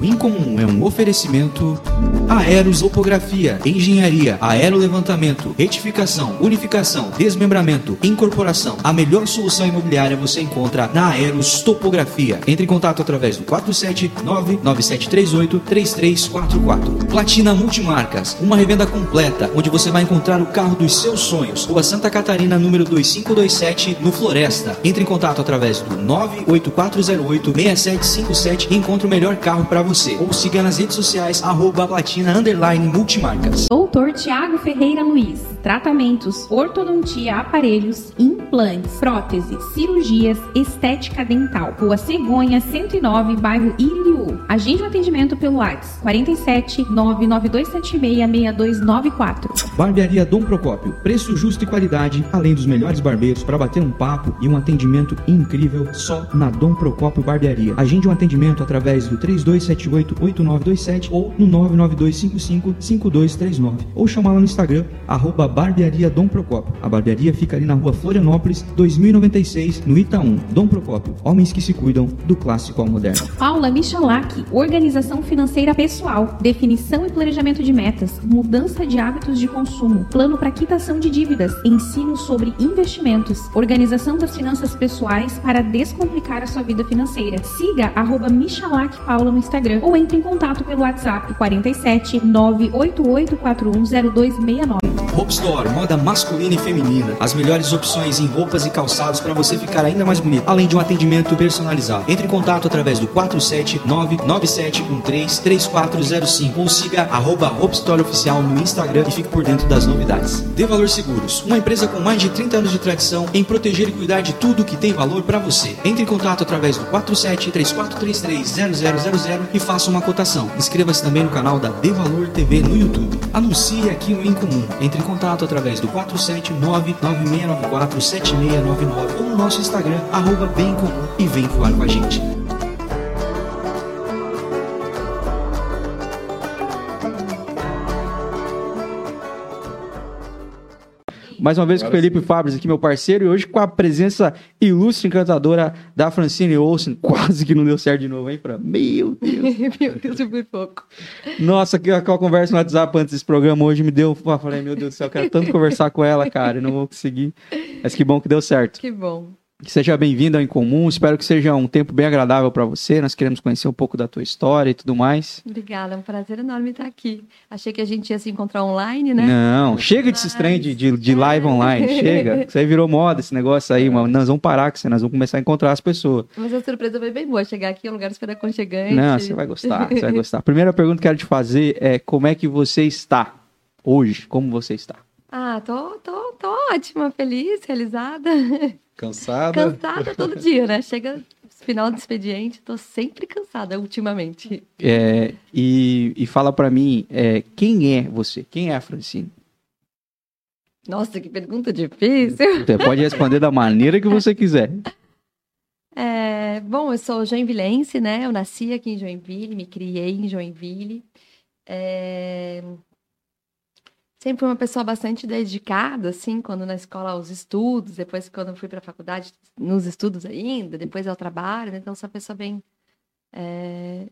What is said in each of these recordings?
O Incomum é um oferecimento Aerosopografia, Engenharia, Aerolevantamento, Retificação, Unificação, Desmembramento, Incorporação. A melhor solução imobiliária você encontra na Aeros Topografia. Entre em contato através do 479-9738-3344. Platina Multimarcas, uma revenda completa, onde você vai encontrar o carro dos seus sonhos. Rua Santa Catarina, número 2527, no Floresta. Entre em contato através do 98408-6757 e encontre o melhor carro para você. Ou siga nas redes sociais, arroba platina, underline, multimarcas. Doutor Tiago Ferreira Luiz. Tratamentos, ortodontia, aparelhos, implantes, próteses, cirurgias, estética dental. Rua Cegonha, 109, bairro Iriu. Agende o atendimento pelo WhatsApp 47 99276 6294. Barbearia Dom Procópio. Preço justo e qualidade, além dos melhores barbeiros para bater um papo e um atendimento incrível só na Dom Procópio Barbearia. Agende um atendimento através do 32788927 ou no 992555239 ou chamá-la no Instagram arroba Barbearia Dom Procópio. A barbearia fica ali na rua Florianópolis, 2096, no Itaú. Dom Procópio, homens que se cuidam do clássico ao moderno. Paula Michalak, organização financeira pessoal, definição e planejamento de metas, mudança de hábitos de consumo, plano para quitação de dívidas, ensino sobre investimentos, organização das finanças pessoais para descomplicar a sua vida financeira. Siga arroba Michalak Paula no Instagram ou entre em contato pelo WhatsApp 47 988410269. Hope Store, moda masculina e feminina. As melhores opções em roupas e calçados para você ficar ainda mais bonito, além de um atendimento personalizado. Entre em contato através do 47997133405 ou siga arroba Hope Store Oficial no Instagram e fique por dentro das novidades. De Valor Seguros, uma empresa com mais de 30 anos de tradição em proteger e cuidar de tudo que tem valor para você. Entre em contato através do 4734330000 e faça uma cotação. Inscreva-se também no canal da De Valor TV no YouTube. Anuncie aqui no Incomum. Entre em contato através do 479-9694-7699 ou no nosso Instagram, arroba bem comum e vem falar com a gente. Mais uma vez com o Felipe Fabres aqui, meu parceiro, e hoje com a presença ilustre e encantadora da Francine Olsen. Quase que não deu certo de novo, hein, Fran? Meu Deus. Meu Deus, foi por pouco. Nossa, que aquela conversa no WhatsApp antes desse programa hoje me deu. Eu falei, meu Deus do céu, eu quero tanto conversar com ela, cara, e não vou conseguir. Mas que bom que deu certo. Que bom. Seja bem-vindo ao Incomum. Espero que seja um tempo bem agradável para você. Nós queremos conhecer um pouco da tua história e tudo mais. Obrigada, é um prazer enorme estar aqui. Achei que a gente ia se encontrar online, né? Não, chega Mas- trem de, de, de live online, chega. Isso aí virou moda, esse negócio aí, mas nós vamos parar com isso, nós vamos começar a encontrar as pessoas. Mas a surpresa foi bem boa. Chegar aqui é um lugar super aconchegante. Não, você vai gostar, você vai gostar. A primeira pergunta que eu quero te fazer é como é que você está hoje? Como você está? Ah, tô, tô, tô ótima, feliz, realizada. Cansada? Cansada todo dia, né? Chega final do expediente, tô sempre cansada ultimamente. É, e, e fala pra mim, é, quem é você? Quem é a Francine? Nossa, que pergunta difícil. Você pode responder da maneira que você quiser. É, bom, eu sou joinvilense, né? Eu nasci aqui em Joinville, me criei em Joinville. É, Sempre fui uma pessoa bastante dedicada, assim, quando na escola aos estudos, depois quando fui para a faculdade, nos estudos ainda, depois ao trabalho, né? Então, sou uma pessoa bem é,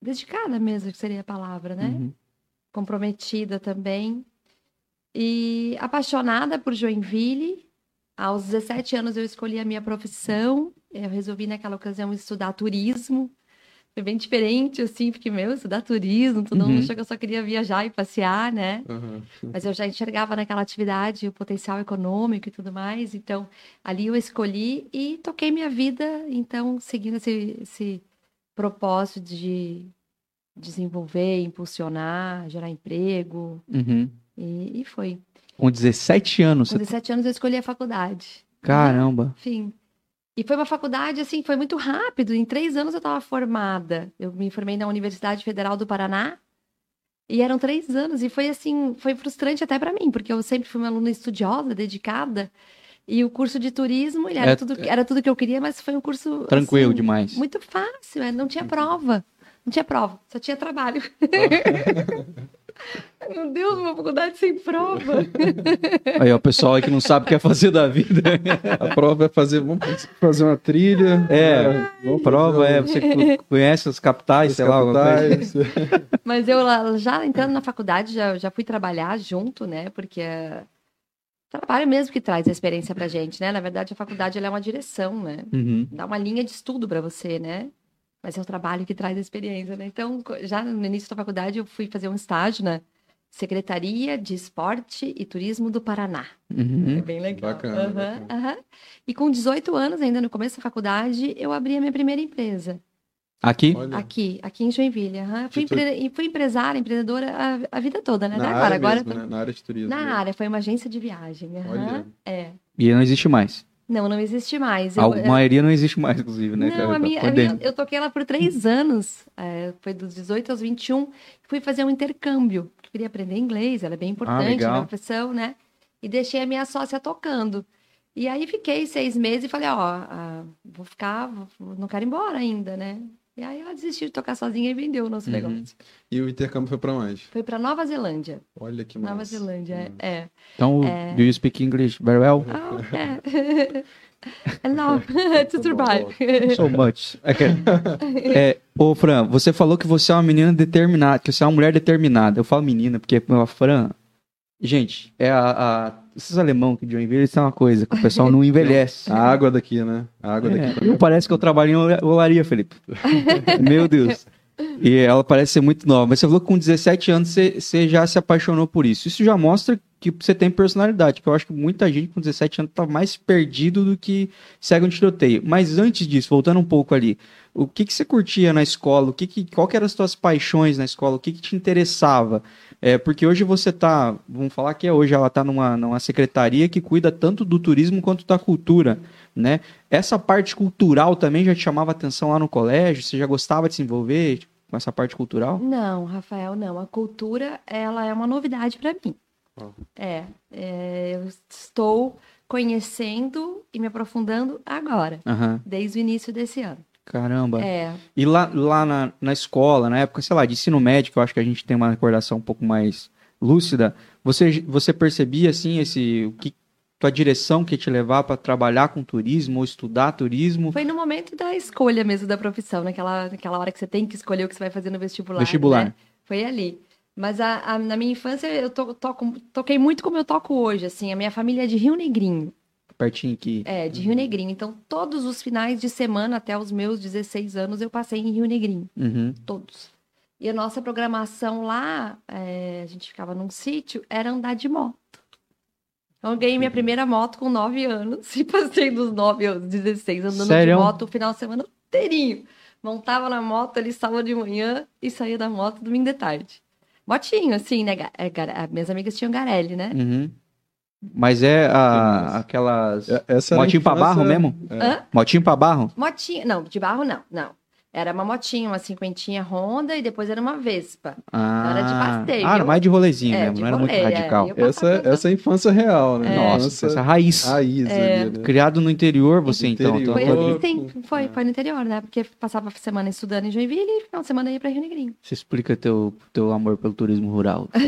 dedicada mesmo, que seria a palavra, né? Uhum. comprometida também. E apaixonada por Joinville. Aos 17 anos eu escolhi a minha profissão. Eu resolvi naquela ocasião estudar turismo. Foi bem diferente, assim, porque, meu, estudar turismo, todo Uhum. mundo achou que eu só queria viajar e passear, né? Aham. Mas eu já enxergava naquela atividade o potencial econômico e tudo mais. Então, ali eu escolhi e toquei minha vida, então, seguindo esse, esse propósito de desenvolver, impulsionar, gerar emprego. Uhum. E, e foi. Com 17 anos. Com Você... 17 anos eu escolhi a faculdade. Caramba. Enfim. E foi uma faculdade, assim, foi muito rápido. Em três anos eu estava formada. Eu me formei na Universidade Federal do Paraná. E eram três anos. E foi, assim, foi frustrante até para mim, porque eu sempre fui uma aluna estudiosa, dedicada. E o curso de turismo, ele era, É- tudo, era tudo que eu queria, mas foi um curso. Tranquilo assim, demais. Muito fácil, é, não tinha prova. Não tinha prova, só tinha trabalho. Meu Deus, uma faculdade sem prova. Aí, ó, o pessoal aí que não sabe o que é fazer da vida. A prova é fazer, vamos fazer uma trilha. É? Vamos Prova é, você co- conhece as capitais, os sei lá, alguma coisa. capitais. Mas eu já entrando na faculdade, já, já fui trabalhar junto, né? Porque é trabalho mesmo que traz a experiência pra gente, né? Na verdade, a faculdade ela é uma direção, né? Uhum. Dá uma linha de estudo pra você, né? Mas é o trabalho que traz a experiência, né? Então, já no início da faculdade, eu fui fazer um estágio na Secretaria de Esporte e Turismo do Paraná. Uhum. bem legal. Bacana, Aham, bacana. aham. E com 18 anos, ainda no começo da faculdade, eu abri a minha primeira empresa. Aqui? Olha, Aqui, aqui em Joinville. aham. Fui, empre- e fui empresária, empreendedora a, a vida toda, né? na área agora, agora mesmo, né? Na área de turismo. na né? área, foi uma agência de viagem. aham. Olha. É. E não existe mais. Não, não existe mais. Eu- A maioria não existe mais, inclusive, né? não, a Tá minha, a minha- eu toquei ela por três anos. é, foi dos 18 aos 21. Fui fazer um intercâmbio. queria aprender inglês, ela é bem importante Ah, na profissão, né? E deixei a minha sócia tocando. E aí fiquei seis meses e falei, ó, ah, vou ficar, não quero ir embora ainda, né? E aí ela desistiu de tocar sozinha e vendeu o nosso Uhum. negócio. E o intercâmbio foi pra onde? Foi para Nova Zelândia. Olha que Nova massa. Zelândia, é. é. Então, É. do you speak English very well? Oh, é. Enough to survive. So much. Que- é, ô, Fran, você falou que você é uma menina determinada, que você é uma mulher determinada. Eu falo menina, porque a Fran. Gente, é a. a esses alemão que de Joinville, eles têm uma coisa, que o pessoal não envelhece. A água daqui, né? A água É, daqui. parece que eu trabalho em ola- olaria, Felipe. Meu Deus. E ela parece ser muito nova. Mas você falou que com 17 anos você, você já se apaixonou por isso. Isso já mostra que você tem personalidade. Que eu acho que muita gente com 17 anos tá mais perdido do que segue um tiroteio. Mas antes disso, voltando um pouco ali, o que, que você curtia na escola? O que que, qual que eram as suas paixões na escola? O que, que te interessava? É, porque hoje você tá, vamos falar que é hoje, ela tá numa, numa secretaria que cuida tanto do turismo quanto da cultura, né? Essa parte cultural também já te chamava atenção lá no colégio? Você já gostava de se envolver com essa parte cultural? Não, Rafael, não. A cultura, ela é uma novidade para mim. Ó. É, é, eu estou conhecendo e me aprofundando agora, Aham. desde o início desse ano. Caramba. É, E lá, lá na, na escola, na época, sei lá, de ensino médio, que eu acho que a gente tem uma recordação um pouco mais lúcida, você, você percebia, assim, esse, o que, tua direção que ia te levar para trabalhar com turismo ou estudar turismo? foi no momento da escolha mesmo da profissão, naquela, naquela hora que você tem que escolher o que você vai fazer no vestibular. Vestibular. né? Foi ali. Mas a- a- na minha infância eu to- toco- toquei muito como eu toco hoje, assim. A minha família é de Rio Negrinho. Pertinho aqui. É, de Rio Negrinho. Então, todos os finais de semana, até os meus 16 anos, eu passei em Rio Negrinho. Uhum. Todos. E a nossa programação lá, é, a gente ficava num sítio, era andar de moto. Então, eu ganhei minha primeira moto com 9 anos e passei dos 9 aos 16 andando Sério? de moto o final de semana inteirinho. Montava na moto ali sábado de manhã e saía da moto domingo de tarde. Motinho, assim, né? É, Minhas amigas tinham Garelli, né? Uhum. Mas é a, aquelas. É- Essa Motinho pra barro mesmo? É. Hã? Motinho pra barro? Motinha, não, de barro não, não. Era uma motinha, uma cinquentinha Honda e depois era uma Vespa. Ah, Era de passeio. Ah, era mais de rolezinho É, mesmo, de não era muito rolê, é. radical. Eu Essa, essa é a infância real, né? Nossa, Infância essa raiz. raiz É. ali, né? Criado no interior, você então. Interior. Foi então assim, sim, foi, foi no interior, né? Porque passava a semana estudando em Joinville e final de semana ia pra Rio Negrinho. Você explica teu, teu amor pelo turismo rural.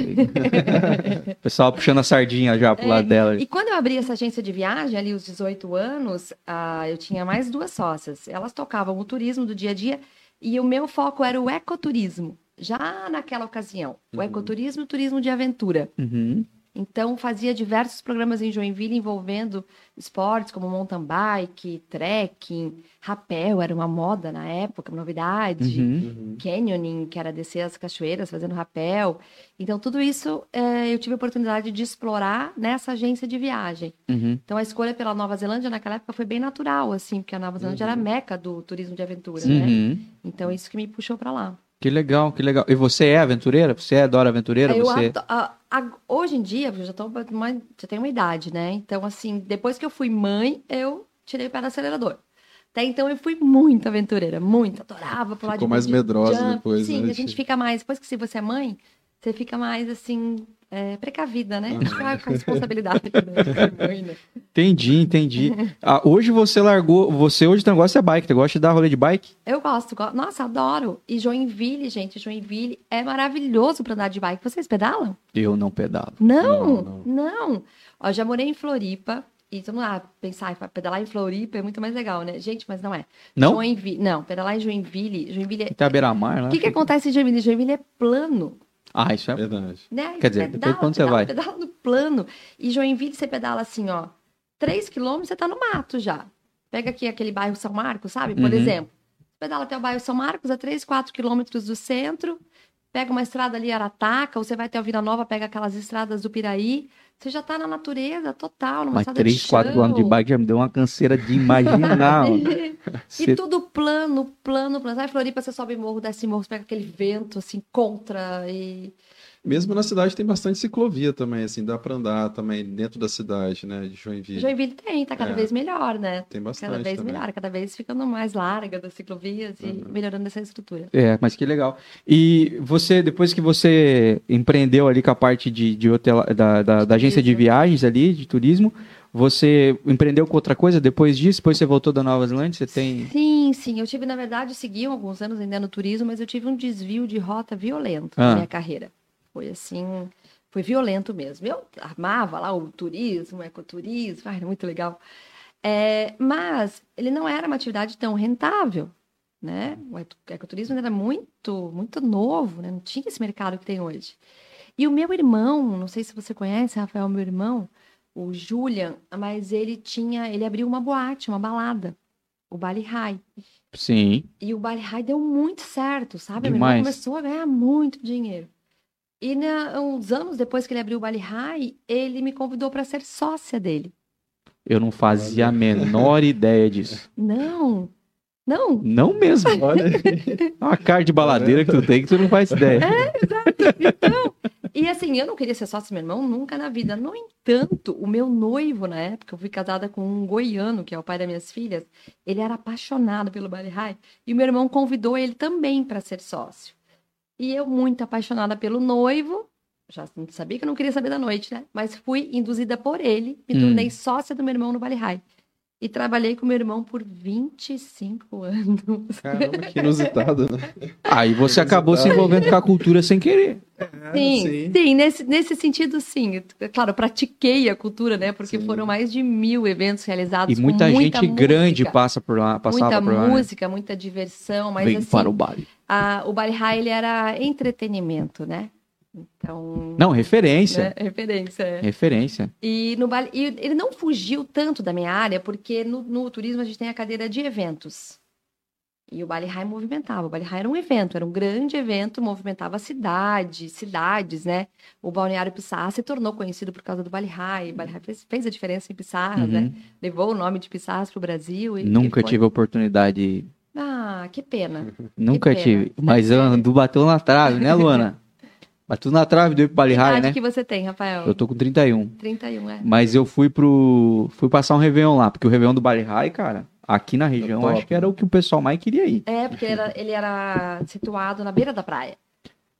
o pessoal puxando a sardinha já pro É, lado dela. E quando eu abri essa agência de viagem, ali os 18 anos, ah, eu tinha mais duas sócias. Elas tocavam o turismo do dia a dia e o meu foco era o ecoturismo. Já naquela ocasião, o Uhum. ecoturismo e o turismo de aventura. Uhum. Então, fazia diversos programas em Joinville envolvendo esportes como mountain bike, trekking, rapel, era uma moda na época, uma novidade. Uhum. Uhum. Canyoning, que era descer as cachoeiras fazendo rapel. Então, tudo isso eh, eu tive a oportunidade de explorar nessa agência de viagem. Uhum. Então, a escolha pela Nova Zelândia naquela época foi bem natural, assim, porque a Nova Zelândia era a meca do turismo de aventura, né? Uhum. Então, isso que me puxou para lá. Que legal, que legal. E você é aventureira? Você é Dora Aventureira? Eu você... ado- a- a- hoje em dia, eu já, tô, uma, já tenho uma idade, né? Então, assim, depois que eu fui mãe, eu tirei o pé do acelerador. Até então, eu fui muito aventureira, muito. Adorava pular Ficou de mais medrosa jump. depois, Sim, né? a gente fica mais... Depois que se você é mãe, você fica mais, assim, é, precavida, né? Acho que é a responsabilidade mãe, né? Entendi, entendi. Ah, hoje você largou. Você hoje tem negócio é bike. Você gosta de dar rolê de bike? Eu gosto, go- nossa, adoro. E Joinville, gente, Joinville é maravilhoso para andar de bike. Vocês pedalam? Eu não pedalo. Não, Não, não. Ó, já morei em Floripa. E vamos lá, pensar, "Ah, pedalar em Floripa é muito mais legal, né? Gente, mas não é. Não? Joinville, não, pedalar em Joinville. Joinville é... Beira-mar lá. O que, que acontece em Joinville? Joinville é plano. Ah, isso é. Verdade. Né? Quer dizer, depende de quando você pedala, vai. Pedala no plano. E Joinville, você pedala assim, ó. 3 quilômetros, você tá no mato já. Pega aqui aquele bairro São Marcos, sabe? Por Uhum. exemplo. Pedala até o bairro São Marcos, a 3, 4 quilômetros do centro. Pega uma estrada ali, Arataca, ou você vai até o Vila Nova, pega aquelas estradas do Piraí. Você já tá na natureza total, numa Mas estrada 3, de 4 quilômetros de chão. bike já me deu uma canseira de imaginar. mano. E Você- tudo plano, plano, plano. Sai Floripa, você sobe morro, desce morro, você pega aquele vento, assim, contra e... Mesmo na cidade tem bastante ciclovia também, assim, dá pra andar também dentro da cidade, né, de Joinville. Joinville tem, tá cada É. vez melhor, né? Tem bastante Cada vez também. melhor, cada vez ficando mais larga das ciclovias e Uhum. melhorando essa estrutura. É, mas que legal. E você, depois que você empreendeu ali com a parte de, de hotel, da, da, da agência de viagens ali, de turismo, você empreendeu com outra coisa depois disso? Depois você voltou da Nova Zelândia? Você tem. Sim, sim. Eu tive, na verdade, segui alguns anos ainda no turismo, mas eu tive um desvio de rota violento Ah. na minha carreira. Foi assim, foi violento mesmo. Eu amava lá o turismo, o ecoturismo, ai, era muito legal. É, mas ele não era uma atividade tão rentável, né? O eco- ecoturismo era muito, muito novo, né? Não tinha esse mercado que tem hoje. E o meu irmão, não sei se você conhece, Rafael, meu irmão, o Julian, mas ele tinha, ele abriu uma boate, uma balada, o Bali High. Sim. E o Bali High deu muito certo, sabe? Meu Demais. irmão começou a ganhar muito dinheiro. E na- uns anos depois que ele abriu o Bali High, ele me convidou para ser sócia dele. Eu não fazia a menor ideia disso. Não, não. Não mesmo. Olha aí. Uma cara de baladeira que tu tem que tu não faz ideia. Então, e assim, eu não queria ser sócia do meu irmão nunca na vida. No entanto, o meu noivo, na época, eu fui casada com um goiano, que é o pai das minhas filhas, ele era apaixonado pelo Bali High, e o meu irmão convidou ele também para ser sócio. E eu, muito apaixonada pelo noivo, já sabia que eu não queria saber da noite, né? Mas fui induzida por ele, me Hum. tornei sócia do meu irmão no Bali High. E trabalhei com meu irmão por 25 anos. Caramba, que inusitado, né? Aí você acabou se envolvendo com a cultura sem querer. Sim, sim. sim, nesse, nesse sentido, sim. É Claro, pratiquei a cultura, né? Porque Sim. foram mais de mil eventos realizados. E com muita, gente música, grande passa por lá, passava Muita por lá. né? música, muita diversão, mas Vem assim, para o baile. a- o Bali High, ele era entretenimento, né? Então... Não, referência. né? Referência, é. Referência. E, no e ele não fugiu tanto da minha área, porque no, no turismo a gente tem a cadeira de eventos. E o Bali High movimentava. O Bali High era um evento, era um grande evento, movimentava a cidade, cidades, né? O Balneário Pissarra se tornou conhecido por causa do Bali High. O Bali High fez, fez a diferença em Pissarras, Uhum. né? Levou o nome de Pissarras para o Brasil. E, Nunca e tive a oportunidade. Ah, que pena. Nunca pena. tive. Mas eu ando bateu na trave, né, Luana? Bateu na trave do Bali High, né? que você tem, Rafael? Eu tô com 31. 31, é. Mas eu fui pro. Fui passar um Réveillon lá, porque o Réveillon do Bali High, cara, aqui na região, top, acho que era o que o pessoal mais queria ir. É, porque ele era, ele era situado na beira da praia.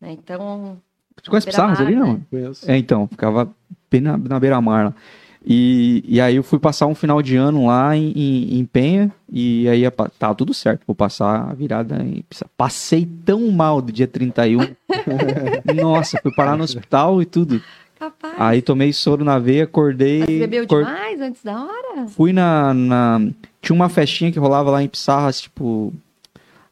né? Então, Você conhece Pissarras ali, não? né? Conheço. É, então, ficava bem na, na beira-mar lá. E, e aí eu fui passar um final de ano lá em, em, em Penha, e aí ia tava tudo certo, vou passar a virada em Pissarras. Passei tão mal do dia 31. Nossa, fui parar no hospital e tudo. capaz. Aí tomei soro na veia, acordei. Mas bebeu acor- demais antes da hora? Fui na, na- Tinha uma festinha que rolava lá em Pissarras, tipo.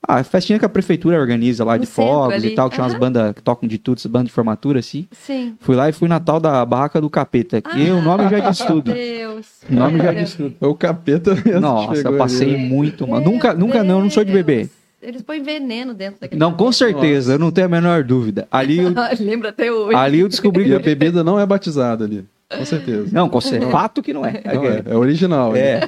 Ah, festinha que a prefeitura organiza lá No de fogos ali. e tal, que tinha umas bandas que tocam de tudo, essas bandas de formatura, assim. Sim. Fui lá e fui na tal da Barraca do Capeta, que o nome já diz tudo. Deus. O nome já Olha. diz tudo. É o capeta mesmo. Nossa, que eu passei ali, muito mal. Meu Nunca, nunca não, não sou de beber. Eles põem veneno dentro daquele Não, com certeza, eu não tenho a menor dúvida. Ali eu, Lembra até hoje. ali eu descobri E a que. bebida não é batizada ali. Com certeza. Não, com certeza. Fato que não é. Não, é, é original. ali. É.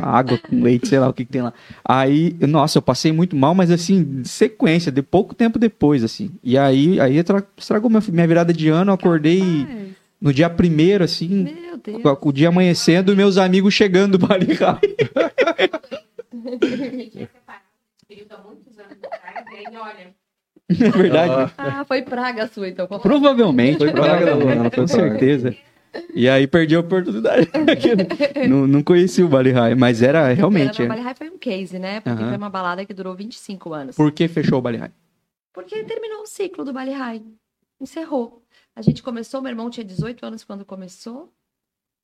Água com leite, sei lá o que, que tem lá. Aí, nossa, eu passei muito mal, mas assim, sequência, de pouco tempo depois, assim. E aí, aí tra- estragou minha, minha virada de ano, eu acordei Ai, no dia primeiro, assim, Meu Deus. com o dia amanhecendo e meus amigos chegando e aí, olha, É verdade. Ah, foi praga sua, então. Provavelmente, Foi praga da Luana, com certeza. E aí perdi a oportunidade. não, não conheci o Bali High, mas era realmente. O é. Bali High foi um case, né? Porque foi uma balada que durou 25 anos. Por que fechou o Bali High? Porque terminou o ciclo do Bali High. Encerrou. A gente começou, meu irmão tinha 18 anos quando começou.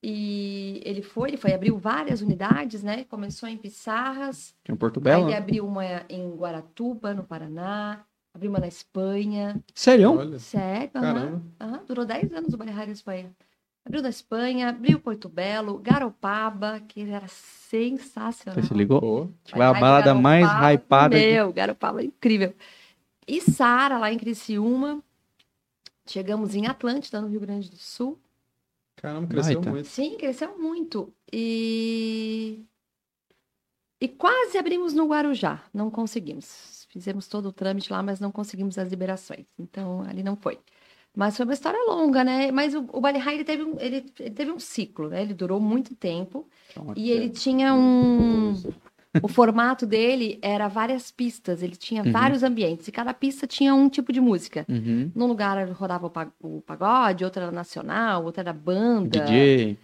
E ele foi, ele foi, abriu várias unidades, né? Começou em Pissarras, Tinha um Porto aí Belo? ele abriu uma em Guaratuba, no Paraná, abriu uma na Espanha. Sério? Sério? aham. caramba. Aham, durou 10 anos o Bali High na Espanha. Abriu na Espanha, abriu Porto Belo, Garopaba, que era sensacional. Você se ligou? Foi a balada mais hypada. de- Meu, Garopaba, incrível. E Sara, lá em Criciúma. Chegamos em Atlântida, no Rio Grande do Sul. caramba, cresceu Baita. muito. Sim, cresceu muito. E... E quase abrimos no Guarujá. Não conseguimos. Fizemos todo o trâmite lá, mas não conseguimos as liberações. Então, ali não foi. Mas foi uma história longa, né? Mas o, o Bali High, ele teve, um, ele, ele teve um ciclo, né? Ele durou muito tempo. E ele tinha um... O formato dele era várias pistas. Ele tinha Uhum. vários ambientes. E cada pista tinha um tipo de música. Uhum. Num lugar rodava o pa- o pagode, outro era nacional, outro era banda DJ.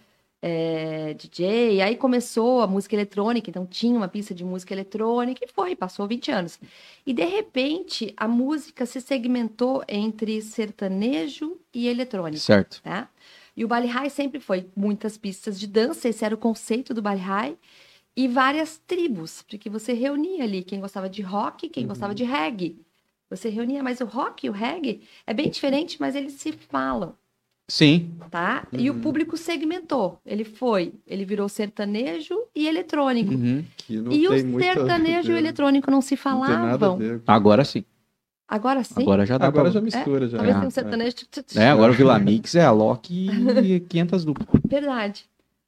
É, DJ, aí começou a música eletrônica, então tinha uma pista de música eletrônica e foi, passou 20 anos. E de repente a música se segmentou entre sertanejo e eletrônico, Certo. né? E o Bali High sempre foi muitas pistas de dança, esse era o conceito do Bali High, e várias tribos, porque você reunia ali quem gostava de rock, quem gostava de reggae. Você reunia, mas o rock e o reggae é bem diferente, mas eles se falam Sim. tá? E o público segmentou. Ele foi, ele virou sertanejo e eletrônico. Uhum. Que não E o sertanejo e o eletrônico não se Não tem nada a falavam. ver. Agora sim. Agora sim. Agora já dá Agora pra... já mistura, já. Talvez tenha um sertanejo. É, agora o Vila Mix é a Loki e 500 duplas. Verdade.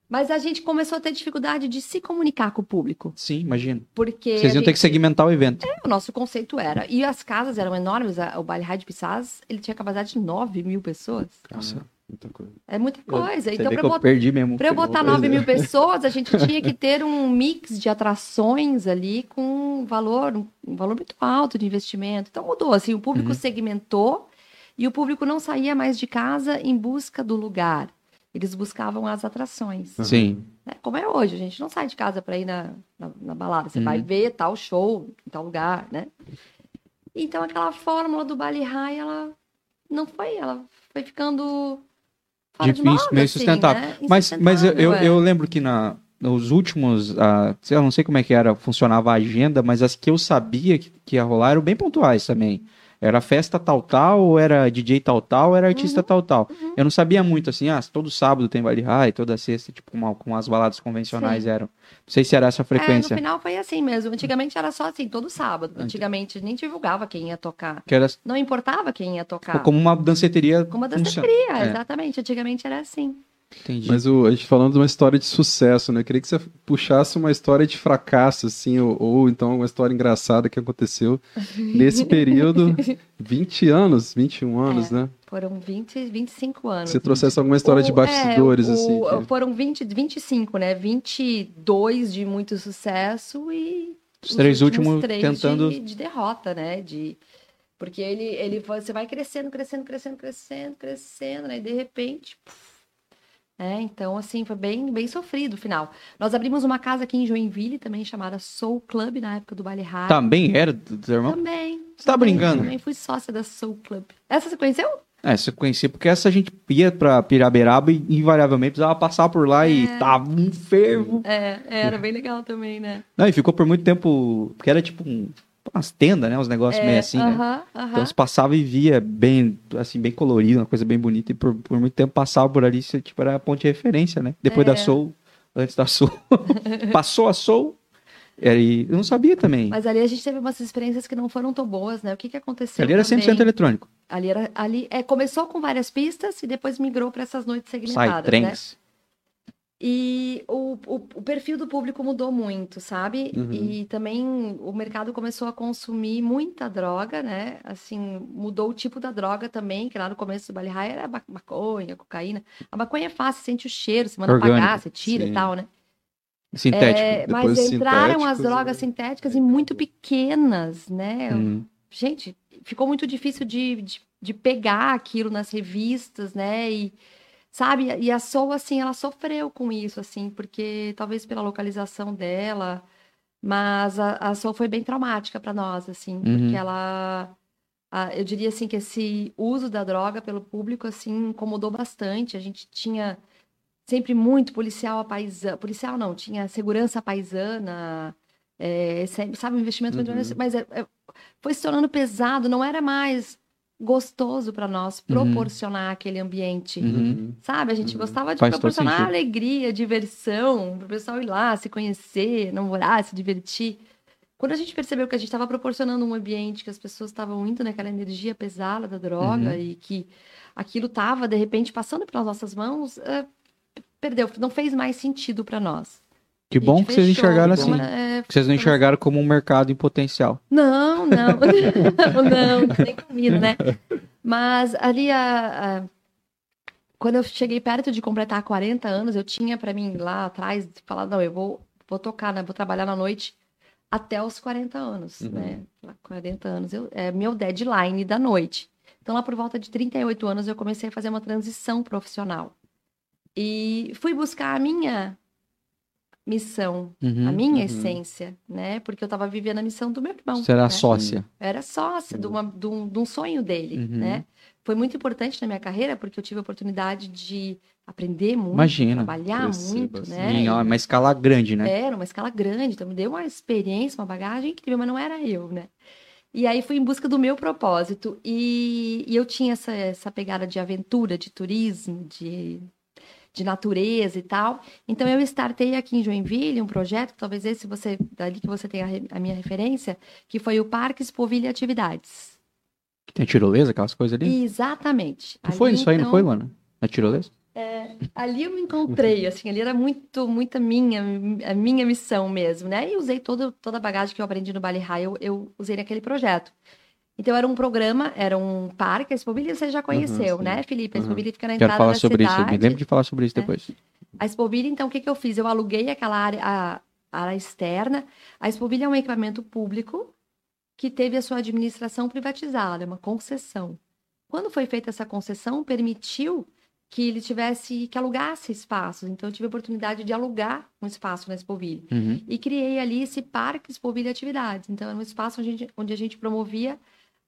Mas a gente começou a ter dificuldade de se comunicar com o público. Sim, imagina. Porque Vocês iam ter que gente- segmentar o evento. o nosso conceito era. E as casas eram enormes. O Baile High de Pissarras, ele tinha capacidade de 9 mil pessoas. Nossa, Muita coisa. É muita coisa. você então, para eu mesmo. Para eu botar Pois 9 é. mil pessoas, a gente tinha que ter um mix de atrações ali com um valor, um valor muito alto de investimento. Então mudou, assim, o público Uhum. segmentou e o público não saía mais de casa em busca do lugar. Eles buscavam as atrações. Sim. né? Como é hoje, a gente não sai de casa para ir na, na, na balada. Você Uhum. vai ver tal show em tal lugar, né? Então aquela fórmula do Bali High, ela não foi, ela foi ficando Difícil, moda, meio assim, sustentável. né? Mas, mas eu, eu, Insustentável, é. eu lembro que na, nos últimos. ah, sei lá, não sei como é que era, funcionava a agenda, mas as que eu sabia que, que ia rolar eram bem pontuais também. Era festa tal tal, ou era DJ tal tal, ou era artista Uhum, tal tal. Eu não sabia muito assim, ah, todo sábado tem Vale High, toda sexta, tipo, com as baladas convencionais eram. Não sei se era essa a É, frequência. no final foi assim mesmo. Antigamente era só assim, todo sábado. Antigamente nem divulgava quem ia tocar. Era Não importava quem ia tocar. como uma danceteria. Como uma funciona. danceteria, É. exatamente. Antigamente era assim. Entendi. Mas o, a gente falando de uma história de sucesso, né? Eu queria que você puxasse uma história de fracasso, assim, ou, ou então uma história engraçada que aconteceu nesse período. 20 anos, 21 anos, né? Foram 20, 25 anos. Se você trouxesse alguma história de O- bastidores, é, o- assim. que- Foram 20, 25, né? 22 de muito sucesso e Os três últimos três tentando. de, de derrota, né? De porque ele ele você vai crescendo, crescendo, crescendo, crescendo, crescendo, né? E de repente, puf. É, então assim foi bem bem sofrido o final. Nós abrimos uma casa aqui em Joinville também chamada Soul Club na época do Baile High. Também era do seu irmão? Também. Você tá também, brincando? Também fui sócia da Soul Club. Essa você conheceu? É, você conhecia, porque essa a gente ia pra Piraberaba e invariavelmente precisava passar por lá e tava um fervo. É, era bem legal também, né? Não, e ficou por muito tempo, porque era tipo um, umas tendas, né? Uns negócios meio assim, né? É, Aham, aham. Então você passava e via bem, assim, bem colorido, uma coisa bem bonita. E por, por muito tempo passava por ali, você, tipo, era a ponte de referência, né? Depois É. da Soul, antes da Soul. Passou a Soul, e aí eu não sabia também. Mas ali a gente teve umas experiências que não foram tão boas, né? O que que aconteceu ali era 100% também? eletrônico. Ali era ali é, começou com várias pistas e depois migrou para essas noites Sai, segmentadas, né? trens. E o, o, o perfil do público mudou muito, sabe? Uhum. E também o mercado começou a consumir muita droga, né? Assim, mudou o tipo da droga também, que lá no começo do Bali High era ma- maconha, cocaína. A maconha é fácil, sente o cheiro, você manda Orgânico, apagar, você tira sim. e tal, né? Sintético. É, mas entraram as drogas sintéticas e muito pequenas, né? Hum. gente, ficou muito difícil de, de, de pegar aquilo nas revistas, né? E, sabe? E a Soul, assim, ela sofreu com isso, assim, porque talvez pela localização dela, mas a, a Soul foi bem traumática para nós, assim, Uhum. porque ela. a- eu diria assim que esse uso da droga pelo público assim incomodou bastante. A gente tinha sempre muito policial a paisana, policial não, tinha segurança paisana, é, sabe, investimento Uhum. mas é- é- foi se tornando pesado, não era mais gostoso para nós proporcionar aquele ambiente. Uhum. Sabe, a gente Uhum. gostava de Faz proporcionar alegria, diversão, para o pessoal ir lá, se conhecer, namorar, se divertir. Quando a gente percebeu que a gente estava proporcionando um ambiente que as pessoas estavam indo naquela energia pesada da droga Uhum. e que aquilo estava, de repente, passando pelas nossas mãos, eh, perdeu, não fez mais sentido para nós. Que bom que vocês fechou, enxergaram assim. é, Que vocês não enxergaram como um mercado em potencial. não, não, não, nem comigo, né? Mas ali, a, a- quando eu cheguei perto de completar 40 anos, eu tinha pra mim lá atrás falar, não, eu vou, vou tocar, né? Vou trabalhar na noite até os 40 anos, Uhum. né? Lá, 40 anos eu, é meu deadline da noite. Então, lá por volta de 38 anos, eu comecei a fazer uma transição profissional. E fui buscar a minha missão, Uhum. a minha uhum. essência, né? Porque eu estava vivendo a missão do meu irmão. Você era né? sócia. Eu era sócia de, uma- de um, de um sonho dele, Uhum. né? Foi muito importante na minha carreira, porque eu tive a oportunidade de aprender muito, Imagina. trabalhar muito, bastante. né? Em uma escala grande, né? Era uma escala grande, então me deu uma experiência, uma bagagem incrível, mas não era eu, né? E aí fui em busca do meu propósito. E, e eu tinha essa, essa pegada de aventura, de turismo, de, de natureza e tal. Então eu startei aqui em Joinville um projeto, talvez esse você, dali que você tenha a, minha referência, que foi o Parque Expovilha Atividades. Que tem tirolesa, aquelas coisas ali. Exatamente. Não foi Ali, isso aí, não então, foi, Luana? Na tirolesa? Ali eu me encontrei, assim, ali era muito, muita minha, a minha missão mesmo, né? E usei toda, toda a bagagem que eu aprendi no Bali High, eu, eu usei naquele projeto. Então era um programa, era um parque, a Expovilha você já conheceu, sim. né, Felipe? A Uhum. Expovilha fica na Quero entrada falar da sobre isso. cidade. Me lembro de falar sobre isso É. depois. A Expovilha, então, o que, que eu fiz? Eu aluguei aquela área, a, a área externa. A Expovilha é um equipamento público que teve a sua administração privatizada, é uma concessão. Quando foi feita essa concessão, permitiu que ele tivesse, que alugasse espaços. Então, eu tive a oportunidade de alugar um espaço na Expovilha. Uhum. E criei ali esse Parque Expovilha Atividades. Então, era um espaço onde onde a gente promovia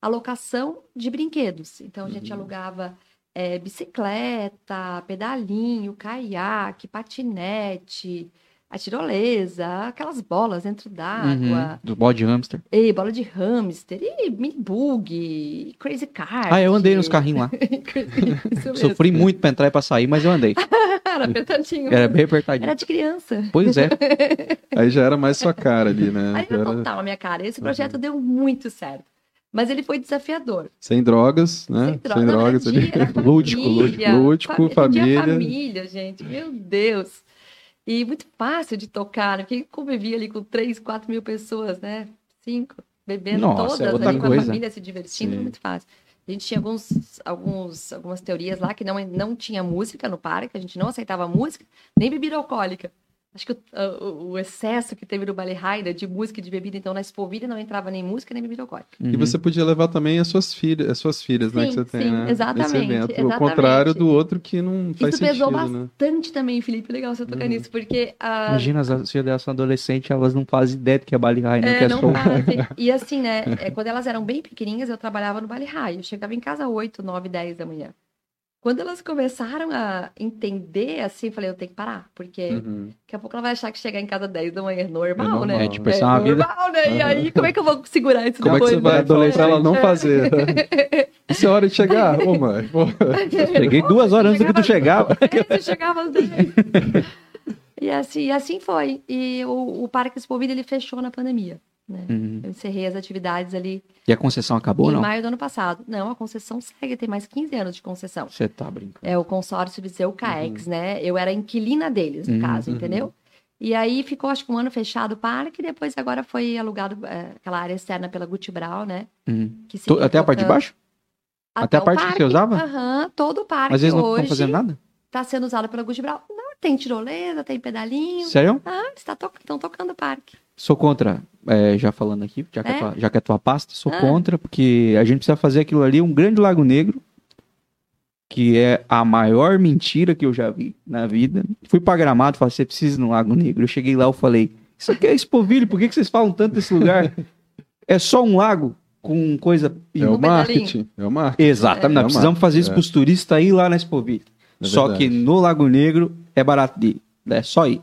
a locação de brinquedos. Então, a gente Uhum. alugava eh, bicicleta, pedalinho, caiaque, patinete, a tirolesa, aquelas bolas dentro d'água, Uhum. Do bode hamster. e bola de hamster, e mini bug, crazy car. Ah, eu andei nos carrinhos lá. Sofri muito pra entrar e pra sair, mas eu andei. Era apertadinho. Era bem apertadinho. Era de criança. Pois é. Aí já era mais sua cara ali, né? Aí Já era era total a minha cara. Esse projeto deu muito certo. Mas ele foi desafiador. sem drogas, né? Sem droga, não, era ali. dia, era Lúdico, família, lúdico, fami- família. Família, gente. Meu Deus. E muito fácil de tocar, né? Porque convivia ali com três, quatro mil pessoas, né? Cinco, bebendo Nossa, todas é ali com a coisa. família, se divertindo, Sim. muito fácil. A gente tinha alguns, alguns, algumas teorias lá que não, não tinha música no parque, a gente não aceitava música, nem bebida alcoólica. Acho que o, o- o excesso que teve no Ballet Rider de música e de bebida, então na Expovilha não entrava nem música nem bebida alcoólica. E você podia levar também as suas filhas, as suas filhas, né? Sim, Que você tem, sim, né? exatamente, Nesse evento. O exatamente. contrário do outro que não faz Isso pesou sentido, né? bastante também, Felipe. Legal você tocar Uhum. nisso, porque a, Imagina, as filhas delas são adolescentes, elas não fazem ideia do que é Bali High, não É, quer não som. fazem. E assim, né? é, quando elas eram bem pequenininhas, eu trabalhava no Bali High. Eu chegava em casa às 8, 9, 10 da manhã. Quando elas começaram a entender, assim, eu falei, eu tenho que parar. Porque Uhum. daqui a pouco ela vai achar que chegar em casa às 10 da manhã é normal, É normal, né? É, tipo, essa é uma vida. normal, né? E aí, como é que eu vou segurar isso Como é que depois? você vai né? pra ela não É. fazer? Isso é hora de chegar? Ô, mãe, pô. Cheguei duas horas antes do que tu chegava. É, você chegava às 10. E assim, e assim foi. E o, o Parque Expovilha, ele fechou na pandemia, né? Uhum. Eu encerrei as atividades ali E a concessão acabou ou em não? maio do ano passado. Não, a concessão segue, tem mais 15 anos de concessão. Você tá brincando. É o consórcio Viseu CAEX, né? Eu era inquilina deles, no Uhum, caso, uhum. entendeu? E aí ficou, acho que um ano fechado o parque, e depois agora foi alugado é, aquela área externa pela Gucci Brau, né? Uhum. Que Até a parte de baixo? Até a o parte que você usava? Aham, todo o parque Mas eles não estão fazendo nada? tá sendo usado pela Gucci Brau. Tem tirolesa, tem pedalinho. Sério? Ah, estão to tocando o parque. Sou contra, é, já falando aqui, já que é, É? tua, já que é tua pasta, sou Ah. contra, porque a gente precisa fazer aquilo ali, um grande lago negro, que é a maior mentira que eu já vi na vida. Fui pra Gramado, falei, você precisa ir no Lago Negro. Eu cheguei lá, eu falei, isso aqui é Expovilho, por que, que vocês falam tanto desse lugar? é só um lago com coisa... É o pedalinho. marketing. É o marketing. Exatamente, É. nós precisamos fazer isso É. pros turistas ir lá na Expovilho. É Só que no Lago Negro é barato de ir, é só ir.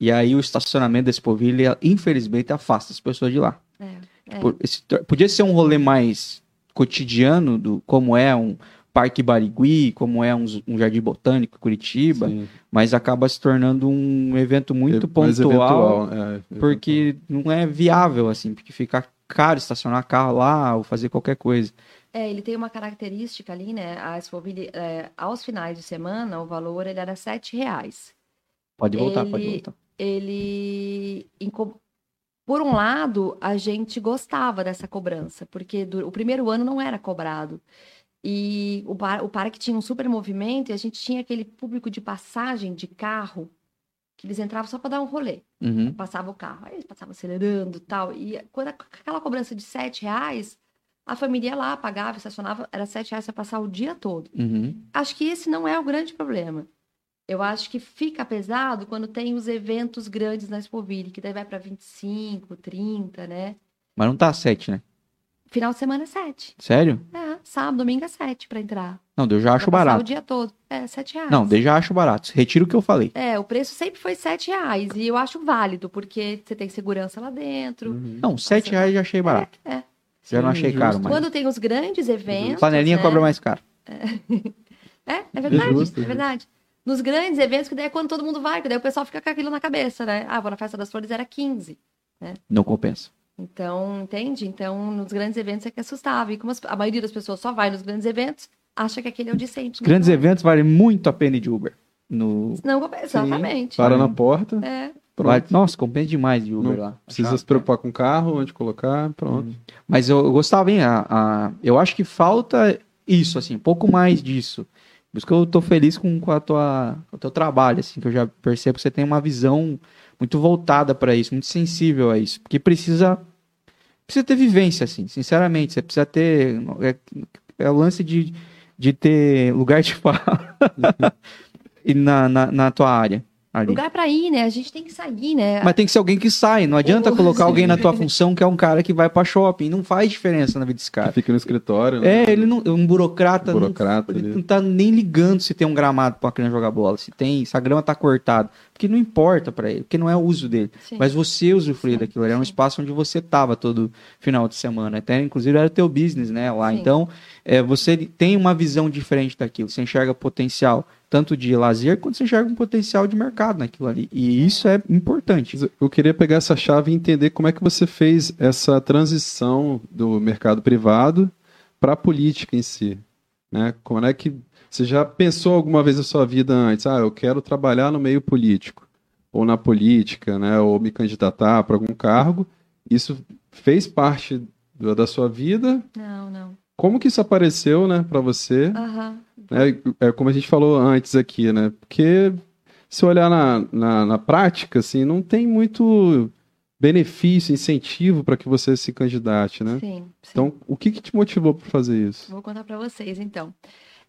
E aí o estacionamento da Expovilho, infelizmente, afasta as pessoas de lá. É, é. Esse podia ser um rolê mais cotidiano, do, como é um Parque Barigui, como é um, um Jardim Botânico Curitiba, Sim. mas acaba se tornando um evento muito É pontual, eventual, é, porque não é viável, assim, porque fica caro estacionar carro lá ou fazer qualquer coisa. É, ele tem uma característica ali, né? A Expoville, é, aos finais de semana, o valor ele era 7 reais. Pode voltar, pode Ele- voltar. Ele, por um lado, a gente gostava dessa cobrança, porque du- o primeiro ano não era cobrado. E o, par- o parque tinha um super movimento e a gente tinha aquele público de passagem de carro que eles entravam só para dar um rolê. Uhum. Passava o carro, aí eles passavam acelerando e tal. E quando aquela cobrança de 7 reais, a família ia lá, pagava, estacionava, era 7 reais para passar o dia todo. Uhum. Acho que esse não é o grande problema. Eu acho que fica pesado quando tem os eventos grandes na Expoville, que daí vai para 25, 30, né? Mas não tá sete, né? Final de semana é 7. Sério? É, sábado, domingo é 7 para entrar. Não, eu já acho Pra barato. o dia todo. É, 7 reais. Não, eu já acho barato. Retiro o que eu falei. É, o preço sempre foi 7 reais. E eu acho válido, porque você tem segurança lá dentro. Uhum. Não, sete reais já achei barato. É. Já não Sim, achei justo. caro, mas... Quando tem os grandes eventos. Panelinha né? cobra mais caro. É, é verdade, justo, é é verdade. Nos grandes eventos, que daí é quando todo mundo vai, que daí o pessoal fica com aquilo na cabeça, né? Ah, vou na Festa das Flores, era 15. Não compensa. Então, entende? Então, nos grandes eventos é que assustava. E como a maioria das pessoas só vai nos grandes eventos, acha que aquele é o de sempre. Os grandes Não é. eventos valem muito a pena de Uber. No... Não, compensa, exatamente. Para na porta, É, Nossa, compensa demais de Uber Não lá. precisa Achar- se preocupar com o carro, onde colocar, pronto. Mas eu, eu gostava, hein? A, a- eu acho que falta isso, assim, um pouco mais disso. Por isso que eu tô feliz com, com, a tua, com o teu trabalho, assim, que eu já percebo que você tem uma visão muito voltada para isso, muito sensível a isso. Porque precisa, precisa ter vivência, assim, sinceramente. Você precisa ter. É, é o lance de, de ter lugar de fala e na, na, na tua área. Ali. lugar pra ir, né? A gente tem que sair, né? Mas tem que ser alguém que sai. Não adianta O- colocar alguém na tua função que é um cara que vai pra shopping. Não faz diferença na vida desse Que cara. fica no escritório. né? É, ele não. Um burocrata. Burocrata não, ele não tá nem ligando se tem um gramado pra criança jogar bola. Se tem, se a grama tá cortada. Porque não importa pra ele, porque não é o uso dele. Sim. Mas você usufruía Sim, daquilo. Era um sim. espaço onde você tava todo final de semana. Até, inclusive, era teu business, né? Lá. Sim. Então, é, você tem uma visão diferente daquilo. Você enxerga potencial tanto de lazer quanto você enxerga um potencial de mercado naquilo ali. E isso é importante. Eu queria pegar essa chave e entender como é que você fez essa transição do mercado privado para a política em si. Né? Como é que você já pensou alguma vez na sua vida antes? Ah, eu quero trabalhar no meio político, ou na política, né? ou me candidatar para algum cargo. Isso fez parte do- da sua vida? Não, não. Como que isso apareceu né, para você? Aham. É, é como a gente falou antes aqui, né? Porque se olhar na, na, na prática, assim, não tem muito benefício, incentivo para que você se candidate, né? Sim, sim. Então, o que, que te motivou para fazer isso? Vou contar para vocês, então.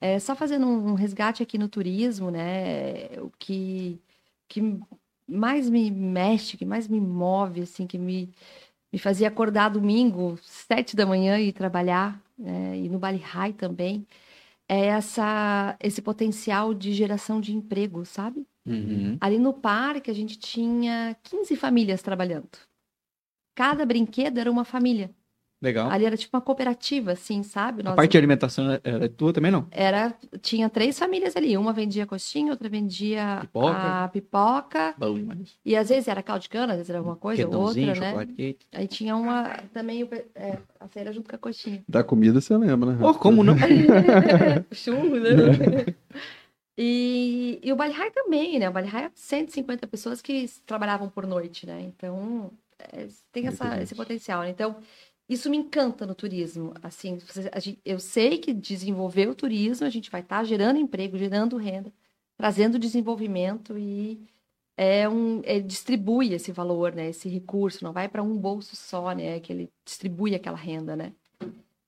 É, só fazendo um resgate aqui no turismo, né? O que, que mais me mexe, que mais me move, assim, que me, me fazia acordar domingo, sete da manhã e trabalhar, né? E no Bali High também, é essa, esse potencial de geração de emprego, sabe? Uhum. Ali no parque a gente tinha 15 famílias trabalhando. Cada brinquedo era uma família. Legal. Ali era tipo uma cooperativa, assim, sabe? A Nós- parte de alimentação era tua também, não? era tinha três famílias ali. Uma vendia coxinha, outra vendia Pipoca. a pipoca. Bom demais. E às vezes era caldo de cana, às vezes era alguma coisa, ou outra, né? Aí tinha uma também é, a feira junto com a coxinha. Da comida você lembra, né? Oh, como não? Churro, né? E, e o Bali High também, né? O Bali High é 150 pessoas que trabalhavam por noite, né? Então, é, tem essa, esse potencial. né? Então, isso me encanta no turismo. Assim, eu sei que desenvolver o turismo, a gente vai estar gerando emprego, gerando renda, trazendo desenvolvimento e é um, é, distribui esse valor, né? Esse recurso, não vai para um bolso só, né? Que ele distribui aquela renda, né?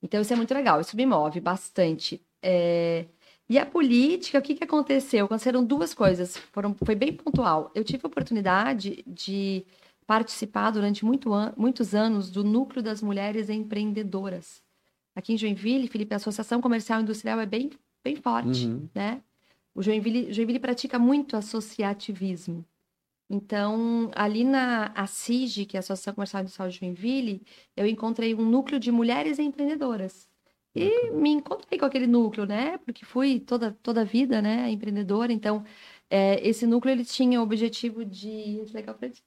Então isso é muito legal, isso me move bastante. É... E a política, o que, que aconteceu? Aconteceram duas coisas, foram, foi bem pontual. Eu tive a oportunidade de participar durante muito an muitos anos do Núcleo das Mulheres Empreendedoras. Aqui em Joinville, Felipe, a Associação Comercial e Industrial é bem, bem forte, Uhum. né? O Joinville, Joinville pratica muito associativismo. Então, ali na ACIG, que é a Associação Comercial e Industrial de Joinville, eu encontrei um núcleo de mulheres empreendedoras. E me encontrei com aquele núcleo, né? Porque fui toda, toda a vida, né, empreendedora. Então, é, esse núcleo, ele tinha o objetivo de... Legal pra ti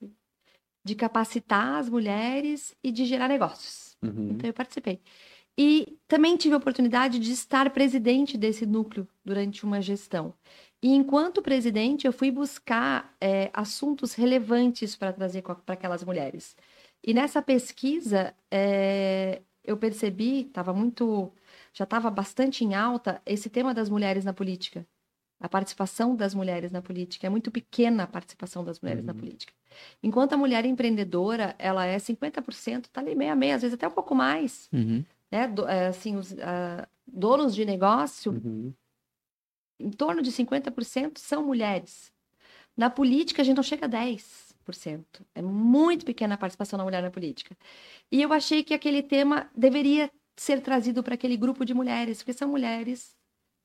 de capacitar as mulheres e de gerar negócios. Uhum. Então eu participei. E também tive a oportunidade de estar presidente desse núcleo durante uma gestão. E enquanto presidente, eu fui buscar é, assuntos relevantes para trazer para aquelas mulheres. E nessa pesquisa, é, eu percebi, estava muito, já estava bastante em alta esse tema das mulheres na política. A participação das mulheres na política é muito pequena a participação das mulheres na Uhum. política. Enquanto a mulher empreendedora, ela é 50%, tá ali meia meia, às vezes até um pouco mais, Uhum. né? Do- é, assim, os ah, donos de negócio, Uhum. em torno de 50% são mulheres. Na política, a gente não chega a 10%. É muito pequena a participação da mulher na política. E eu achei que aquele tema deveria ser trazido para aquele grupo de mulheres, porque são mulheres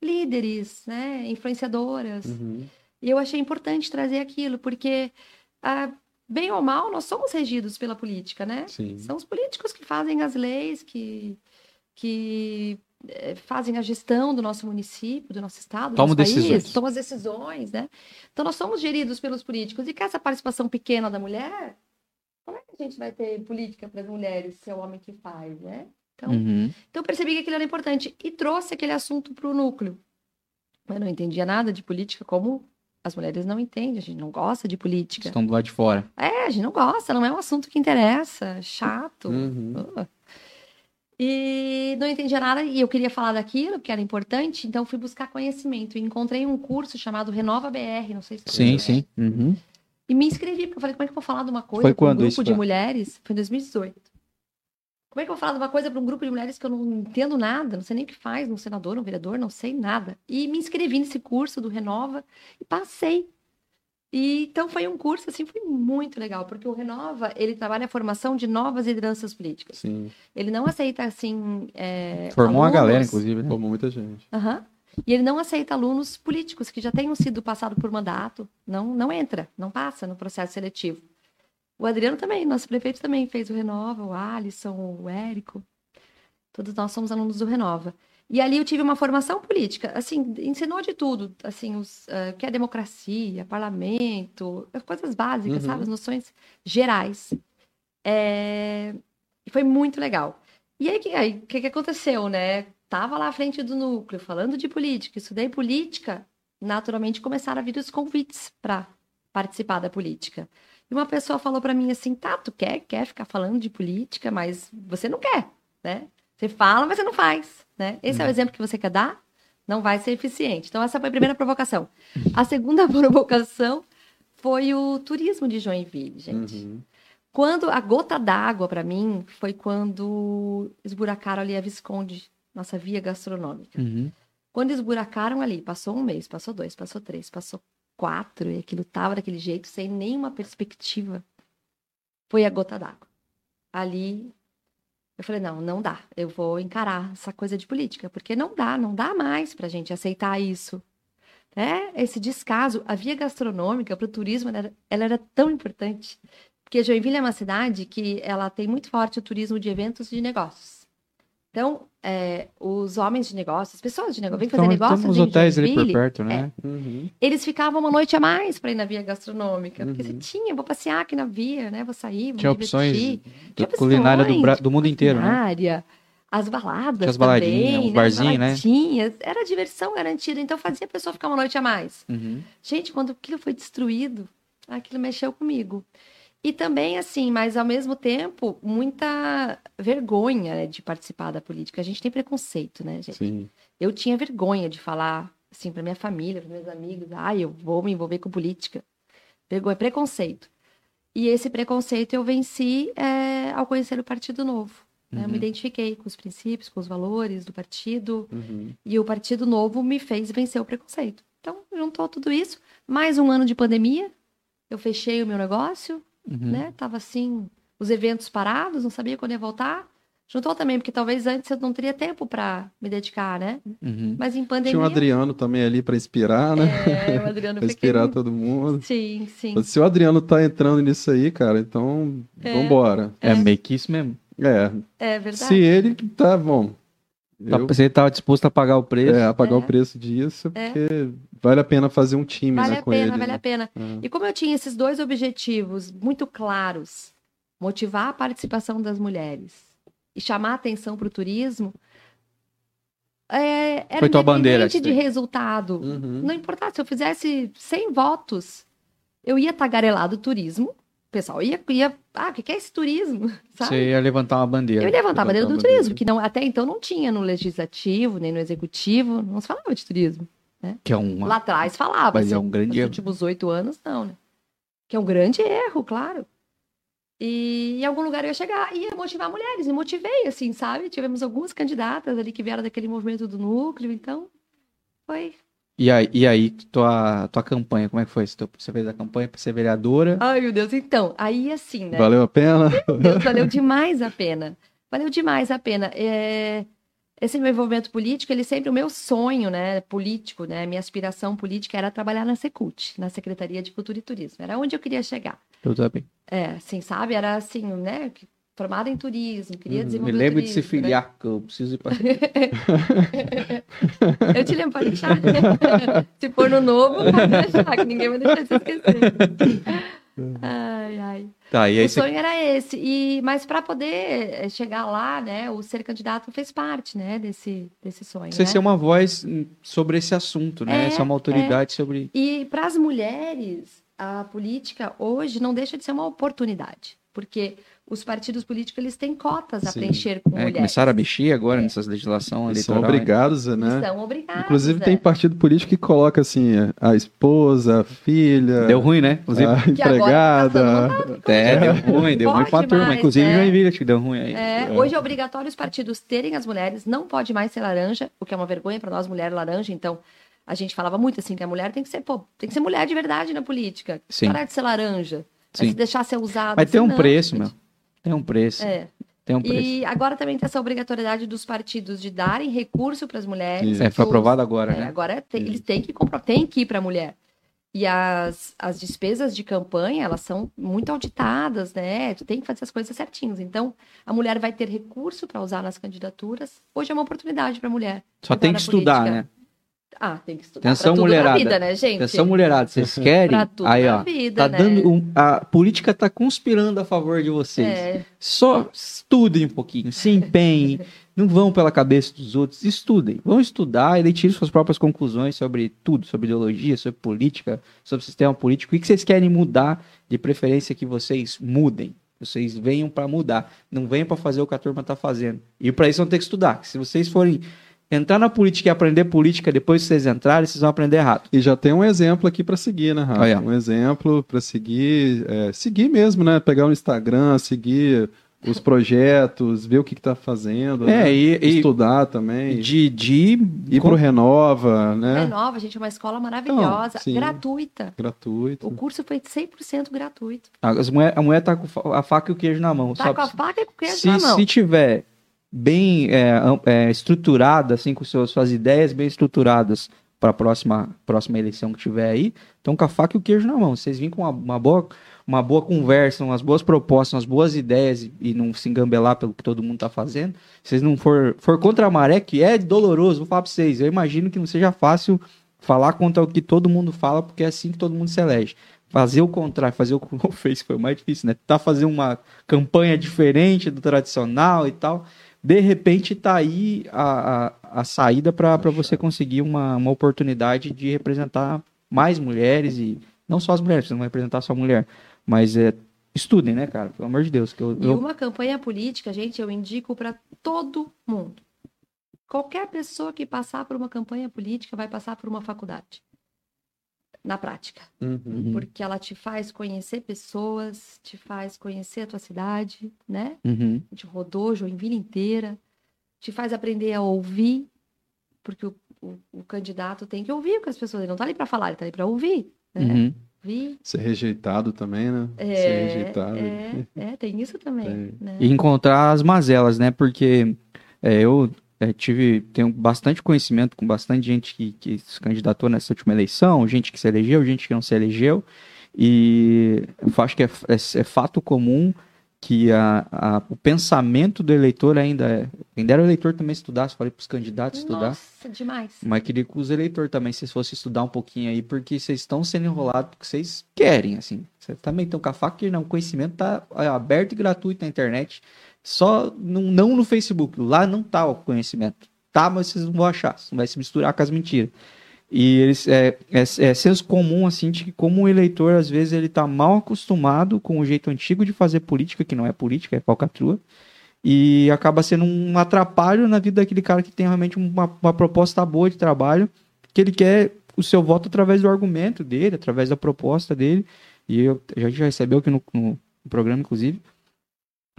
líderes, né? influenciadoras. Uhum. E eu achei importante trazer aquilo, porque, ah, bem ou mal, nós somos regidos pela política, né? Sim. São os políticos que fazem as leis, que, que eh, fazem a gestão do nosso município, do nosso estado, do Tomam decisões. tomam as decisões, né? Então nós somos geridos pelos políticos. E com essa participação pequena da mulher, como é que a gente vai ter política para as mulheres se é o homem que faz, né? Então, Uhum. então eu percebi que aquilo era importante e trouxe aquele assunto para o núcleo. Eu não entendia nada de política, como as mulheres não entendem, a gente não gosta de política. Estão do lado de fora. É, a gente não gosta, não é um assunto que interessa, chato. Uhum. Uh. E não entendia nada e eu queria falar daquilo, que era importante, então fui buscar conhecimento. E encontrei um curso chamado Renova BR, não sei se você Sim, sim. Uhum. E me inscrevi, porque eu falei, como é que eu vou falar de uma coisa Foi para um quando grupo isso, de Fran? mulheres? Foi em 2018. Como é que eu vou falar de uma coisa para um grupo de mulheres que eu não entendo nada, não sei nem o que faz, um senador, um vereador, não sei nada. E me inscrevi nesse curso do Renova e passei. E então foi um curso assim, foi muito legal, porque o Renova, ele trabalha a formação de novas lideranças políticas. Sim. Ele não aceita assim, é, Formou uma alunos- galera, inclusive, né? Como muita gente. Aham. E ele não aceita alunos políticos que já tenham sido passados por mandato. Não, não entra, não passa no processo seletivo. O Adriano também, nosso prefeito também fez o Renova, o Alisson, o Érico. Todos nós somos alunos do Renova. E ali eu tive uma formação política, assim, ensinou de tudo, assim, os, eh, o que é democracia, parlamento, as coisas básicas, Uhum. sabe? As noções gerais. É, E foi muito legal. E aí, o que, que, que aconteceu, né? Tava lá à frente do núcleo, falando de política, estudei política, naturalmente começaram a vir os convites para participar da política. E uma pessoa falou para mim assim, tá, tu quer, quer ficar falando de política, mas você não quer, né? Você fala, mas você não faz, né? Esse é o exemplo que você quer dar? Não vai ser eficiente. Então, essa foi a primeira provocação. A segunda provocação foi o turismo de Joinville, gente. Uhum. Quando a gota d'água para mim foi quando esburacaram ali a Visconde, nossa via gastronômica. Uhum. Quando esburacaram ali, passou um mês, passou dois, passou três, passou quatro, e aquilo tava daquele jeito, sem nenhuma perspectiva, foi a gota d'água. Ali, eu falei, não, não dá, eu vou encarar essa coisa de política, porque não dá, não dá mais pra gente aceitar isso. Né? Esse descaso, a via gastronômica para o turismo, ela era, ela era tão importante, porque Joinville é uma cidade que ela tem muito forte o turismo de eventos e de negócios. Então, é, os homens de negócios, as pessoas de negócio, vêm fazer Então, negócios temos em hotéis ali por perto, né? Uhum. eles ficavam uma noite a mais para ir na via gastronômica. Porque Uhum. você tinha, vou passear aqui na via, né? Vou sair, vou Tinha me opções divertir. Tinha culinária do, opções, Bra- do mundo inteiro, né? As baladas Tinha as baladinhas, também, os né? barzinhos, né? baladinhas. Era diversão garantida. Então fazia a pessoa ficar uma noite a mais. Uhum. Gente, quando aquilo foi destruído, aquilo mexeu comigo. E também, assim, mas ao mesmo tempo, muita vergonha né, de participar da política. A gente tem preconceito, né, gente? Sim. Eu tinha vergonha de falar assim, para minha família, para meus amigos. Ai, eu vou me envolver com política. Pegou, é preconceito. E esse preconceito eu venci é, ao conhecer o Partido Novo. né? Eu me Uhum. identifiquei com os princípios, com os valores do partido. Uhum. E o Partido Novo me fez vencer o preconceito. Então, juntou tudo isso. Mais um ano de pandemia. Eu fechei o meu negócio, Uhum. né? Tava assim, os eventos parados, não sabia quando ia voltar. Juntou também, porque talvez antes eu não teria tempo para me dedicar, né? Uhum. Mas em pandemia. Tinha o Adriano também ali pra inspirar, né? É, o Adriano Pra inspirar todo mundo. Sim, sim. Se o Adriano tá entrando nisso aí, cara, então É. vambora. É meio que isso mesmo. É, É verdade. se ele tá bom. Tá, Eu, Você estava disposto a pagar o preço. é, pagar É. o preço disso, É. porque vale a pena fazer um time Vale né, a com pena, ele. vale né? a pena. É. E como eu tinha esses dois objetivos muito claros, motivar a participação das mulheres e chamar a atenção para o turismo, é, era Foi tua bandeira, de resultado. Uhum. Não importasse, se eu fizesse 100 votos, eu ia tagarelar do turismo. O pessoal ia, ia ah, o que é esse turismo? Sabe? Você ia levantar uma bandeira. Eu ia levantar a bandeira do levantar bandeira. turismo, que não, até então não tinha no legislativo, nem no executivo, não se falava de turismo. Que é uma. Lá atrás falava. Mas é assim, um grande Nos erro. últimos oito anos, não, né? Que é um grande erro, claro. E em algum lugar eu ia chegar, ia motivar mulheres, e motivei, assim, sabe? Tivemos algumas candidatas ali que vieram daquele movimento do núcleo, então foi. E aí, e aí, tua, tua campanha, como é que foi? Você fez a campanha para ser vereadora? Ai, meu Deus, então, aí assim, né? Valeu a pena? Deus, valeu demais a pena. Valeu demais a pena. É, Esse meu envolvimento político, ele sempre, o meu sonho, né, político, né, minha aspiração política era trabalhar na Secult, na Secretaria de Cultura e Turismo. Era onde eu queria chegar. Eu também. É, assim, sabe? Era assim, né, formada em turismo, queria Uhum. Me desenvolver o lembro de se turismo, né? filiar, que eu preciso ir para. Eu te lembro para deixar. se for no novo, pode deixar, que ninguém vai deixar de se esquecer. Ai, ai. Tá, o você. sonho era esse. E, mas para poder eh, chegar lá, né, o ser candidato fez parte, né, desse, desse sonho. Você né? ser uma voz hum, sobre esse assunto, né? É, Ser uma autoridade sobre. E para as mulheres, a política hoje não deixa de ser uma oportunidade, porque os partidos políticos eles têm cotas a Sim. preencher com É, mulheres. começaram a mexer agora nessas legislação Eles são né? obrigados, Eles né? são obrigados. Inclusive é. tem partido político que coloca assim, a esposa, a filha, Deu ruim, né? Inclusive, a tá empregada. é, deu ruim, deu ruim pra turma. Inclusive, é. Joinville, acho que deu ruim aí. É, hoje é obrigatório os partidos terem as mulheres, não pode mais ser laranja, o que é uma vergonha para nós, mulher laranja. Então, a gente falava muito assim que a mulher tem que ser, pô, tem que ser mulher de verdade na política. Sim. Parar de ser laranja. Sim. Mas se deixar ser usada. Mas tem um não, preço, gente. meu. Tem um preço. É. Tem um preço. E agora também tem essa obrigatoriedade dos partidos de darem recurso para as mulheres. Isso. É, foi aprovado agora, É, né? agora tem- eles têm que comprar, tem que ir para a mulher. E as, as despesas de campanha, elas são muito auditadas, né? Tu tem que fazer as coisas certinhas. Então, a mulher vai ter recurso para usar nas candidaturas. Hoje é uma oportunidade para a mulher. Só tem que estudar, política. né? Ah, tem que estudar. Atenção, mulherada. na vida, né, gente? Atenção, mulherada, vocês querem? Aí, na ó. vida, Tá né? dando um- a política tá conspirando a favor de vocês. É, Só estudem um pouquinho, se empenhem, não vão pela cabeça dos outros, estudem. Vão estudar e daí tirem suas próprias conclusões sobre tudo, sobre ideologia, sobre política, sobre sistema político. O que vocês querem mudar, de preferência que vocês mudem. Vocês venham para mudar, não venham para fazer o que a turma tá fazendo. E para isso vão ter que estudar. Se vocês forem entrar na política e aprender política depois que vocês entrarem, vocês vão aprender errado. E já tem um exemplo aqui para seguir, né, Rafa? Ó. Um exemplo para seguir, é, seguir mesmo, né? Pegar o Instagram, seguir os projetos, ver o que, que tá fazendo, É, né? e, e estudar também, de, de ir pro Renova, né? é nova, gente, é uma escola maravilhosa, sim. gratuita. Gratuito. O curso foi 100% gratuito. As mulher, a mulher tá com a faca e o queijo na mão. Tá sabe? com a faca e com o queijo se, na mão. se tiver bem é, é, estruturada, assim, com suas ideias bem estruturadas para a próxima, próxima eleição que tiver aí, então com a faca e o queijo na mão. Vocês virem com uma, uma boa, uma boa conversa, umas boas propostas, umas boas ideias e, e não se engambelar pelo que todo mundo tá fazendo, vocês não for, for contra a maré, que é doloroso, vou falar para vocês, eu imagino que não seja fácil falar contra o que todo mundo fala, porque é assim que todo mundo se elege. Fazer o contrário, fazer o que o fez foi mais difícil, né? Tá fazendo uma campanha diferente do tradicional e tal. De repente tá aí a, a, a saída para você conseguir uma, uma oportunidade de representar mais mulheres e não só as mulheres, você não vai representar só a mulher, mas é estudem, né, cara? Pelo amor de Deus, que eu, E eu- uma campanha política, gente, eu indico para todo mundo. qualquer pessoa que passar por uma campanha política vai passar por uma faculdade. Na prática. Uhum. Porque ela te faz conhecer pessoas, te faz conhecer a tua cidade, né? Uhum. A gente rodou Joinville inteira, te faz aprender a ouvir, porque o, o, o candidato tem que ouvir o que as pessoas. Ele não tá ali para falar, ele tá ali para ouvir. Né? Uhum. Ouvir. Ser rejeitado também, né? Ser É, rejeitado. é, é, tem isso também. Tem. Né? E encontrar as mazelas, né? Porque é, eu é, tive, tenho bastante conhecimento com bastante gente que, que se candidatou nessa última eleição, gente que se elegeu, gente que não se elegeu. E eu acho que é, é- é fato comum que a, a- o pensamento do eleitor ainda é. Ainda era o eleitor também estudar, falei para os candidatos estudar. Nossa, demais. Mas queria que os eleitores também, se fossem estudar um pouquinho aí, porque vocês estão sendo enrolados porque vocês querem, assim. Vocês também estão com a faca, que não, o conhecimento tá é, aberto e gratuito na internet. Só não, não no Facebook. Lá não tá o conhecimento. Tá, mas vocês não vão achar. Vai se misturar com as mentiras. E eles é, é, é senso comum, assim, de que como o eleitor, às vezes, ele tá mal acostumado com o jeito antigo de fazer política, que não é política, é falcatrua. E acaba sendo um atrapalho na vida daquele cara que tem realmente uma, uma proposta boa de trabalho, que ele quer o seu voto através do argumento dele, através da proposta dele. E eu, a gente já recebeu aqui no, no programa, inclusive,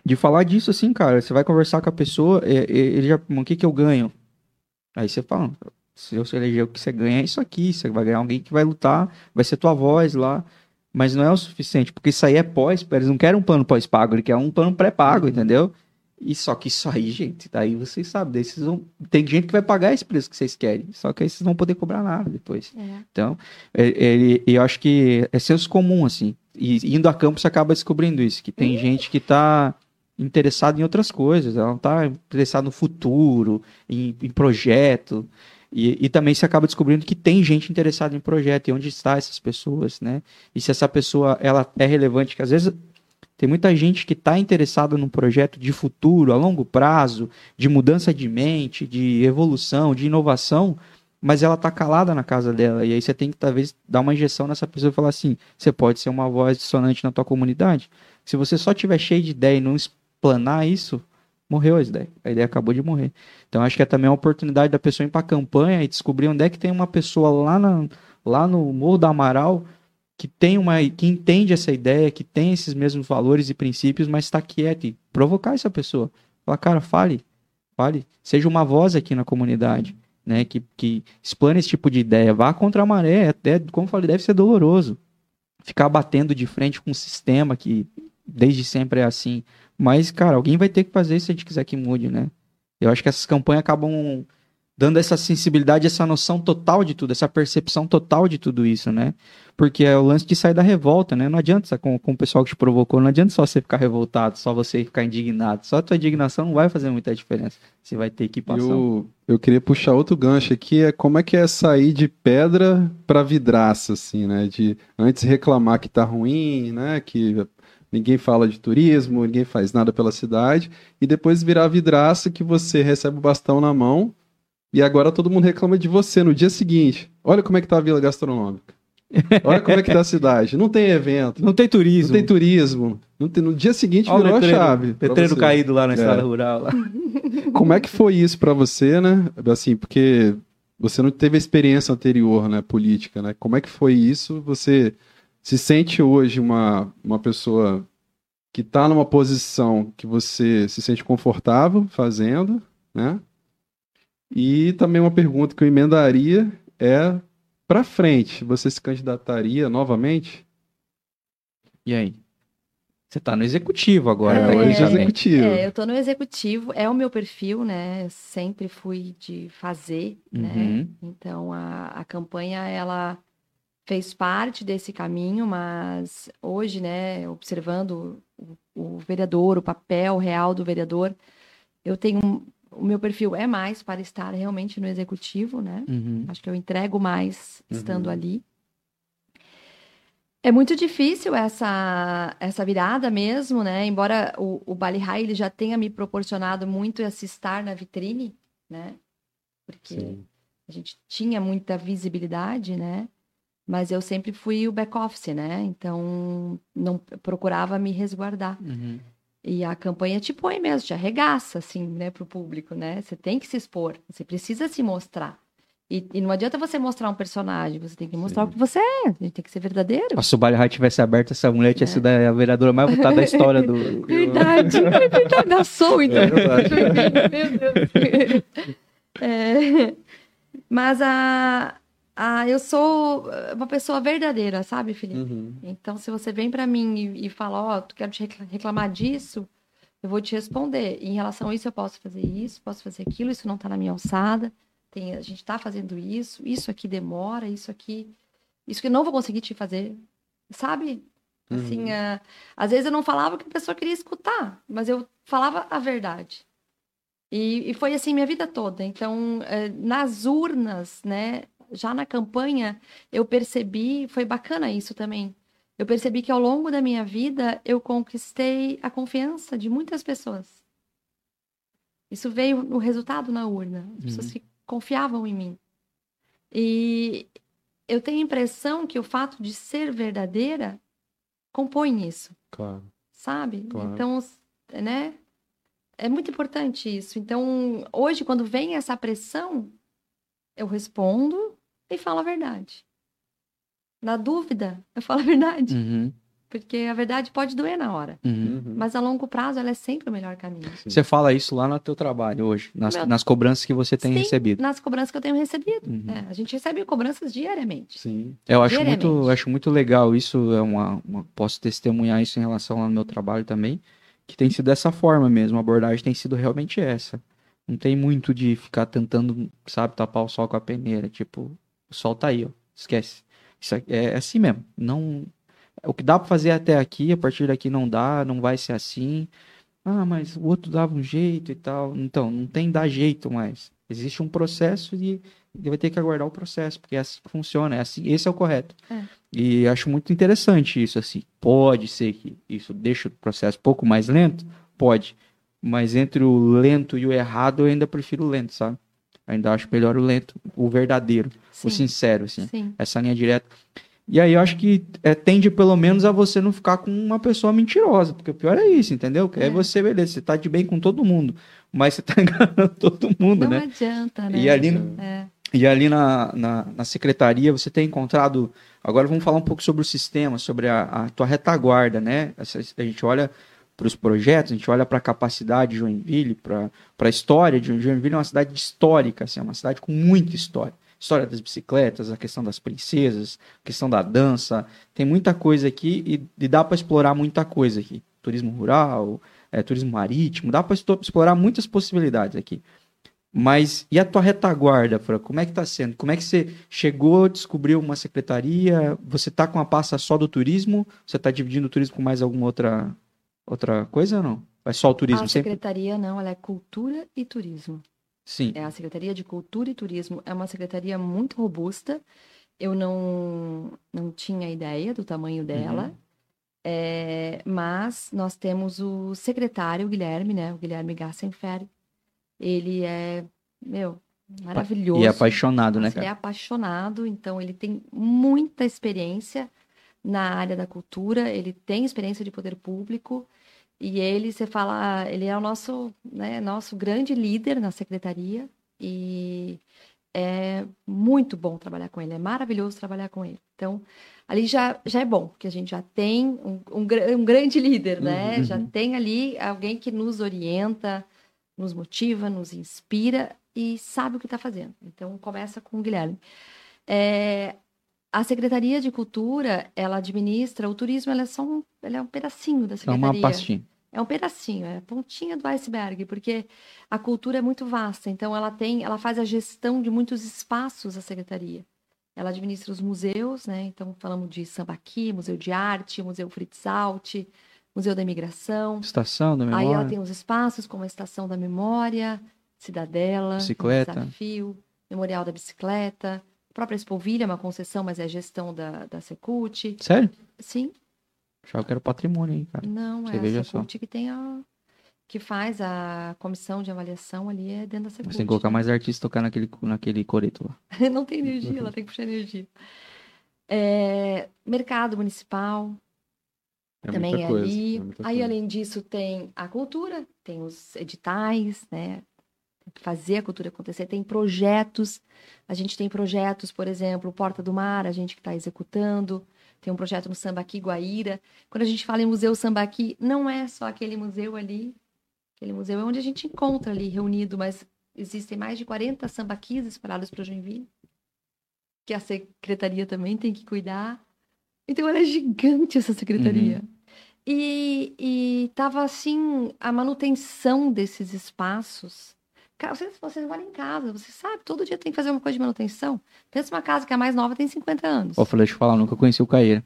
de falar disso assim, cara. Você vai conversar com a pessoa, é, é, ele já, o que que eu ganho? Aí você fala, se eu se eleger, o que você ganha é isso aqui. Você vai ganhar alguém que vai lutar, vai ser tua voz lá. Mas não é o suficiente, porque isso aí é pós, eles não querem um plano pós-pago, eles querem um plano pré-pago, entendeu? E só que isso aí, gente, daí vocês sabem, daí vocês vão... tem gente que vai pagar esse preço que vocês querem, só que aí vocês não vão poder cobrar nada depois. É. Então, é- ele, eu acho que é senso comum, assim. E indo a campo você acaba descobrindo isso, que tem gente que tá interessada em outras coisas, ela não tá interessada no futuro, em, em projeto. E, e também você acaba descobrindo que tem gente interessada em projeto, e onde está essas pessoas, né? E se essa pessoa ela é relevante, que às vezes tem muita gente que está interessada num projeto de futuro, a longo prazo, de mudança de mente, de evolução, de inovação, mas ela tá calada na casa dela. E aí você tem que, talvez, dar uma injeção nessa pessoa e falar assim: você pode ser uma voz dissonante na tua comunidade. Se você só tiver cheio de ideia e não explanar isso, morreu a ideia. A ideia acabou de morrer. Então acho que é também uma oportunidade da pessoa ir para campanha e descobrir onde é que tem uma pessoa lá, na, lá no Morro do Amaral que tem uma que entende essa ideia, que tem esses mesmos valores e princípios, mas está quieto e provocar essa pessoa. Falar, cara, fale, fale, seja uma voz aqui na comunidade, né, que, que explane esse tipo de ideia, vá contra a maré, até, como eu falei, deve ser doloroso. Ficar batendo de frente com um sistema que desde sempre é assim. Mas, cara, alguém vai ter que fazer isso se a gente quiser que mude, né? Eu acho que essas campanhas acabam dando essa sensibilidade, essa noção total de tudo, essa percepção total de tudo isso, né? Porque é o lance de sair da revolta, né? Não adianta, com, com o pessoal que te provocou, não adianta só você ficar revoltado, só você ficar indignado. Só a tua indignação não vai fazer muita diferença. Você vai ter equipação. Eu, eu queria puxar outro gancho aqui, é como é que é sair de pedra para vidraça, assim, né? De antes reclamar que tá ruim, né? Que ninguém fala de turismo, ninguém faz nada pela cidade, e depois virar vidraça que você recebe o bastão na mão e agora todo mundo reclama de você no dia seguinte. Olha como é que tá a vila gastronômica. Olha como é que tá a cidade. Não tem evento, Não tem não turismo. tem turismo. Não tem- no dia seguinte Olha virou a letreiro, chave. pra letreiro você. caído lá na É. estrada rural. Lá. Como é que foi isso pra você, né? Assim, porque você não teve a experiência anterior, né, política, né? Como é que foi isso? Você se sente hoje uma, uma pessoa que tá numa posição que você se sente confortável fazendo, né? E também uma pergunta que eu emendaria é pra frente, você se candidataria novamente? E aí? Você tá no executivo agora, É, hoje tecnicamente. executivo. É, eu tô no executivo, é o meu perfil, né? Sempre fui de fazer, né? Uhum. Então a, a campanha ela fez parte desse caminho, mas hoje, né, observando o, o vereador, o papel real do vereador, eu tenho o meu perfil é mais para estar realmente no executivo, né? Uhum. Acho que eu entrego mais estando Uhum. ali. É muito difícil essa, essa virada mesmo, né? Embora o, o Bali High ele já tenha me proporcionado muito esse estar na vitrine, né? Porque Sim. a gente tinha muita visibilidade, né? Mas eu sempre fui o back-office, né? Então, não procurava me resguardar. Uhum. E a campanha te põe mesmo, te arregaça, assim, né, pro público, né? Você tem que se expor, você precisa se mostrar. E, e não adianta você mostrar um personagem, você tem que mostrar Sim. o que você é, tem que ser verdadeiro. Se o Bali High tivesse aberto, essa mulher tinha É. sido a vereadora mais votada da história do. Verdade, é verdade, sou, então. É verdade. Meu Deus. É, mas a, a, eu sou uma pessoa verdadeira, sabe, Felipe? Uhum. Então, se você vem pra mim e, e fala, ó, tu quero te recla- reclamar disso, eu vou te responder. Em relação a isso, eu posso fazer isso, posso fazer aquilo, isso não tá na minha alçada. Tem, a gente tá fazendo isso, isso aqui demora, isso aqui, isso que eu não vou conseguir te fazer, sabe? Assim, Uhum. ah, às vezes eu não falava o que a pessoa queria escutar, mas eu falava a verdade. E, e foi assim minha vida toda. Então, eh, nas urnas, né, já na campanha, eu percebi, foi bacana isso também. Eu percebi que ao longo da minha vida eu conquistei a confiança de muitas pessoas. Isso veio no resultado na urna, as pessoas Uhum. que confiavam em mim. E eu tenho a impressão que o fato de ser verdadeira compõe isso Claro. sabe? Claro. Então, né? É muito importante isso. Então, hoje, quando vem essa pressão, eu respondo e falo a verdade. Na dúvida, eu falo a verdade. Uhum, Porque a verdade pode doer na hora. uhum. Uhum. Mas a longo prazo, ela é sempre o melhor caminho. Sim. Você fala isso lá no teu trabalho hoje, nas, Meu- nas cobranças que você tem Sim, recebido. Nas cobranças que eu tenho recebido. Uhum. É, a gente recebe cobranças diariamente. Sim. Eu acho muito, Diariamente. eu acho muito legal isso, é uma, uma- posso testemunhar isso em relação no meu trabalho também, que tem sido dessa forma mesmo, a abordagem tem sido realmente essa. Não tem muito de ficar tentando, sabe, tapar o sol com a peneira, tipo, o sol tá aí, ó, esquece. Isso aqui é assim mesmo, não o que dá pra fazer até aqui, a partir daqui não dá, não vai ser assim. Ah, mas o outro dava um jeito e tal. Então, não tem dar jeito mais. Existe um processo e vai ter que aguardar o processo, porque é assim que funciona, é assim, esse é o correto. É. E acho muito interessante isso, assim. Pode ser que isso deixe o processo um pouco mais lento? Pode. Mas entre o lento e o errado, eu ainda prefiro o lento, sabe? Ainda acho melhor o lento, o verdadeiro, o Sim, sincero, assim. sim. Essa linha direta. E aí eu acho que é, tende pelo menos a você não ficar com uma pessoa mentirosa, porque o pior é isso, entendeu? Que é, É. você, beleza, você tá de bem com todo mundo, mas você tá enganando todo mundo, Não né? adianta, né? E ali, É. e ali na, na, na secretaria você tem encontrado. Agora vamos falar um pouco sobre o sistema, sobre a, a tua retaguarda, né? A gente olha para os projetos, a gente olha para a capacidade de Joinville, para a história de Joinville, é uma cidade histórica, assim, é uma cidade com muita história. História das bicicletas, a questão das princesas, a questão da dança, tem muita coisa aqui e, e dá para explorar muita coisa aqui. Turismo rural, é, turismo marítimo, dá para explorar muitas possibilidades aqui. Mas e a tua retaguarda, Fran? Como é que tá sendo? Como é que você chegou, descobriu uma secretaria? Você tá com a pasta só do turismo? Você tá dividindo o turismo com mais alguma outra outra coisa ou não? É só o turismo A sempre? secretaria não, ela é cultura e turismo. Sim. É a Secretaria de Cultura e Turismo. É uma secretaria muito robusta. Eu não, não tinha ideia do tamanho dela. Uhum. É, mas nós temos o secretário, o Guilherme, né? O Guilherme Gassenfer. Ele é, meu, maravilhoso. E é apaixonado, né, Nossa, Ele é cara? apaixonado, então ele tem muita experiência na área da cultura, ele tem experiência de poder público. E ele, você fala, ele é o nosso, né, nosso grande líder na secretaria e é muito bom trabalhar com ele, é maravilhoso trabalhar com ele. Então, ali já, já é bom, porque a gente já tem um, um, um grande líder, né? Uhum. Já tem ali alguém que nos orienta, nos motiva, nos inspira e sabe o que está fazendo. Então, começa com o Guilherme. É, a Secretaria de Cultura, ela administra, o turismo ela é só um, ela é um pedacinho da É secretaria. uma pastinha. É um pedacinho, é a pontinha do iceberg, porque a cultura é muito vasta, então ela tem, ela faz a gestão de muitos espaços a secretaria. Ela administra os museus, né? Então falamos de Sambaqui, Museu de Arte, Museu Fritz Alt, Museu da Imigração. Estação da Aí memória. ela tem os espaços como a Estação da Memória, Cidadela, Bicicleta. Desafio, Memorial da Bicicleta, a própria Espovilha é uma concessão, mas é a gestão da, da Secult. Sério? Sim, Achava que era patrimônio aí, cara. não, Você é a só. Secult que tem a que faz a comissão de avaliação ali é dentro da Secult. Você tem que colocar mais artistas tocar naquele, naquele coreto lá. não tem energia, ela tem que puxar energia. É, mercado municipal, É também é coisa, ali. é Aí, além disso, tem a cultura, tem os editais, né? Fazer a cultura acontecer. Tem projetos. A gente tem projetos, por exemplo, Porta do Mar, a gente que está executando. Tem um projeto no Sambaqui Guaíra. Quando a gente fala em Museu Sambaqui, não é só aquele museu ali. Aquele museu é onde a gente encontra ali reunido, mas existem mais de 40 sambaquis espalhados para Joinville, que a secretaria também tem que cuidar. Então, ela é gigante, essa secretaria. E, e tava assim, a manutenção desses espaços. Vocês, vocês moram em casa, você sabe, todo dia tem que fazer uma coisa de manutenção. Pensa uma casa que é a mais nova tem 50 anos. Ô, falei, deixa eu falar, eu nunca conheci o Caeira.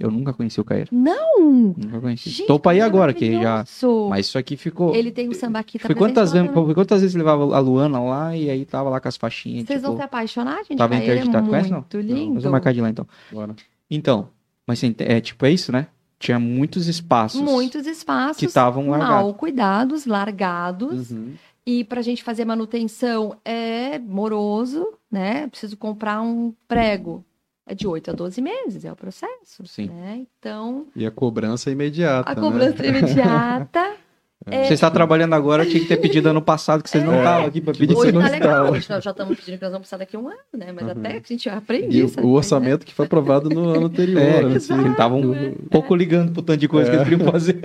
Eu nunca conheci o Caeira. Não! Nunca conheci. Gente, Tô pra ir que agora, que já. Mas isso aqui ficou. Ele tem o sambaqui tá Foi presente quantas, vezes, também. foi quantas vezes levava a Luana lá e aí tava lá com as faixinhas. Vocês vão tipo, se apaixonar, gente. tava Caeira é interditado. Conhece, não? muito Não, lindo. Vamos marcar de lá então. Bora. Então, mas é tipo, é isso, né? Tinha muitos espaços. Muitos espaços que estavam mal largados. cuidados, largados. Uhum. E para a gente fazer manutenção é moroso, né? Preciso comprar um prego. É de 8 a 12 meses, é o processo. Sim. Né? Então, E a cobrança é imediata, a né? cobrança imediata. é, Você está trabalhando agora, tinha que ter pedido ano passado, que vocês não É. estavam aqui para pedir. Você Hoje não tá legal, estava. hoje nós já estamos pedindo que nós vamos precisar daqui a um ano, né? Mas Uhum. até que a gente aprende E isso. o, o orçamento que foi aprovado no ano anterior. É, assim. estavam um pouco ligando pro tanto de coisa que eles queriam fazer.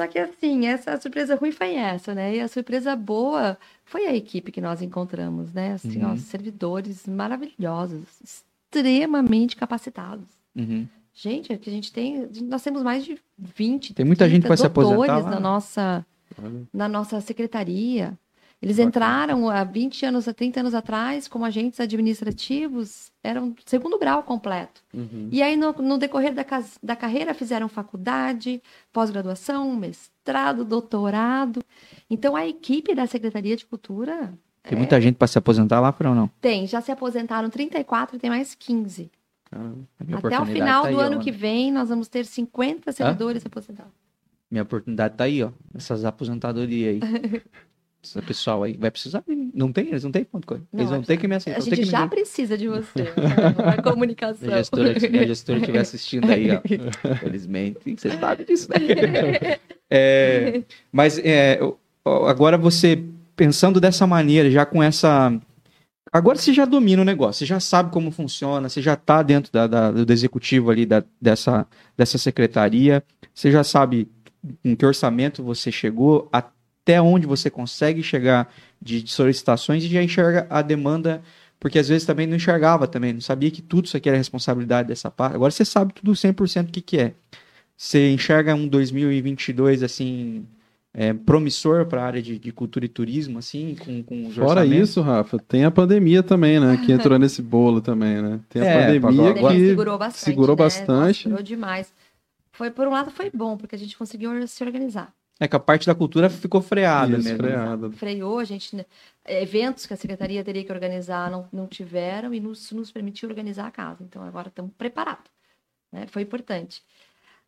Só que assim, essa surpresa ruim foi essa, né? E a surpresa boa foi a equipe que nós encontramos, né? Assim, Uhum. ó, servidores maravilhosos, extremamente capacitados. Uhum. Gente, é que a gente tem, nós temos mais de 20, Tem muita gente vai se aposentar lá. na nossa Olha. na nossa secretaria. Eles entraram há 20 anos, há 30 anos atrás, como agentes administrativos, eram segundo grau completo. Uhum. E aí, no, no decorrer da, da carreira, fizeram faculdade, pós-graduação, mestrado, doutorado. Então, a equipe da Secretaria de Cultura Tem muita gente para se aposentar lá, ou não? tem, já se aposentaram 34 e tem mais 15. Caramba. A minha Até o final tá aí, do ó, ano mano. que vem, nós vamos ter 50 servidores aposentados. Minha oportunidade tá aí, ó. Essas aposentadorias aí. Esse pessoal aí vai precisar. de mim. Não tem? Eles não têm ponto coisa. Não, Eles vão ter que me A aceitar. ter gente já me... precisa de você, né? a comunicação. Se a gestora, a gestora estiver assistindo aí, ó. Felizmente, você sabe disso, né? É, mas é, agora você, pensando dessa maneira, já com essa. Agora você já domina o negócio, você já sabe como funciona, você já está dentro da, da- do executivo ali da- dessa, dessa secretaria, você já sabe em que orçamento você chegou, até onde você consegue chegar de, de solicitações e já enxerga a demanda, porque às vezes também não enxergava também, não sabia que tudo isso aqui era responsabilidade dessa parte. Agora você sabe tudo 100% o que, que é. Você enxerga um 2022 assim é, promissor para a área de, de cultura e turismo, assim, com, com os Fora orçamentos? isso, Rafa, tem a pandemia também, né? Que entrou nesse bolo também, né? Tem a É, pandemia agora- A pandemia que segurou bastante. segurou né? bastante. Nossa, segurou demais. Foi, por um lado, foi bom, porque a gente conseguiu se organizar. É que a parte da cultura ficou freada Isso, mesmo. né? freada. Freou, a gente. né, Eventos que a secretaria teria que organizar não, não tiveram e nos, nos permitiu organizar a casa. Então, agora estamos preparados. Né? Foi importante.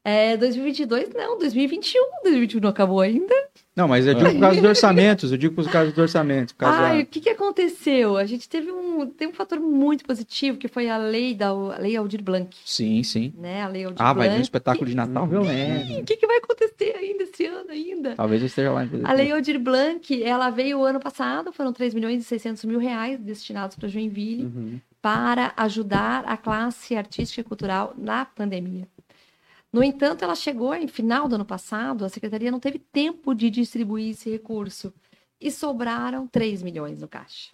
É, 2022, não, 2021. 2021 não acabou ainda. Não, mas eu digo por causa dos orçamentos, eu digo por causa dos orçamentos. Por causa da- Ai, o que, que aconteceu? A gente teve um, tem um fator muito positivo, que foi a lei da a lei Aldir Blanc. Sim, sim. Né? A lei Aldir Ah, vai vir um Blanc. espetáculo de Natal violento. O que, que vai acontecer ainda esse ano ainda? Talvez eu esteja lá. inclusive. A Lei Aldir Blanc, ela veio ano passado, foram 3 milhões e 600 mil reais destinados para Joinville Uhum. para ajudar a classe artística e cultural na pandemia. No entanto, ela chegou em final do ano passado, a secretaria não teve tempo de distribuir esse recurso e sobraram 3 milhões no caixa.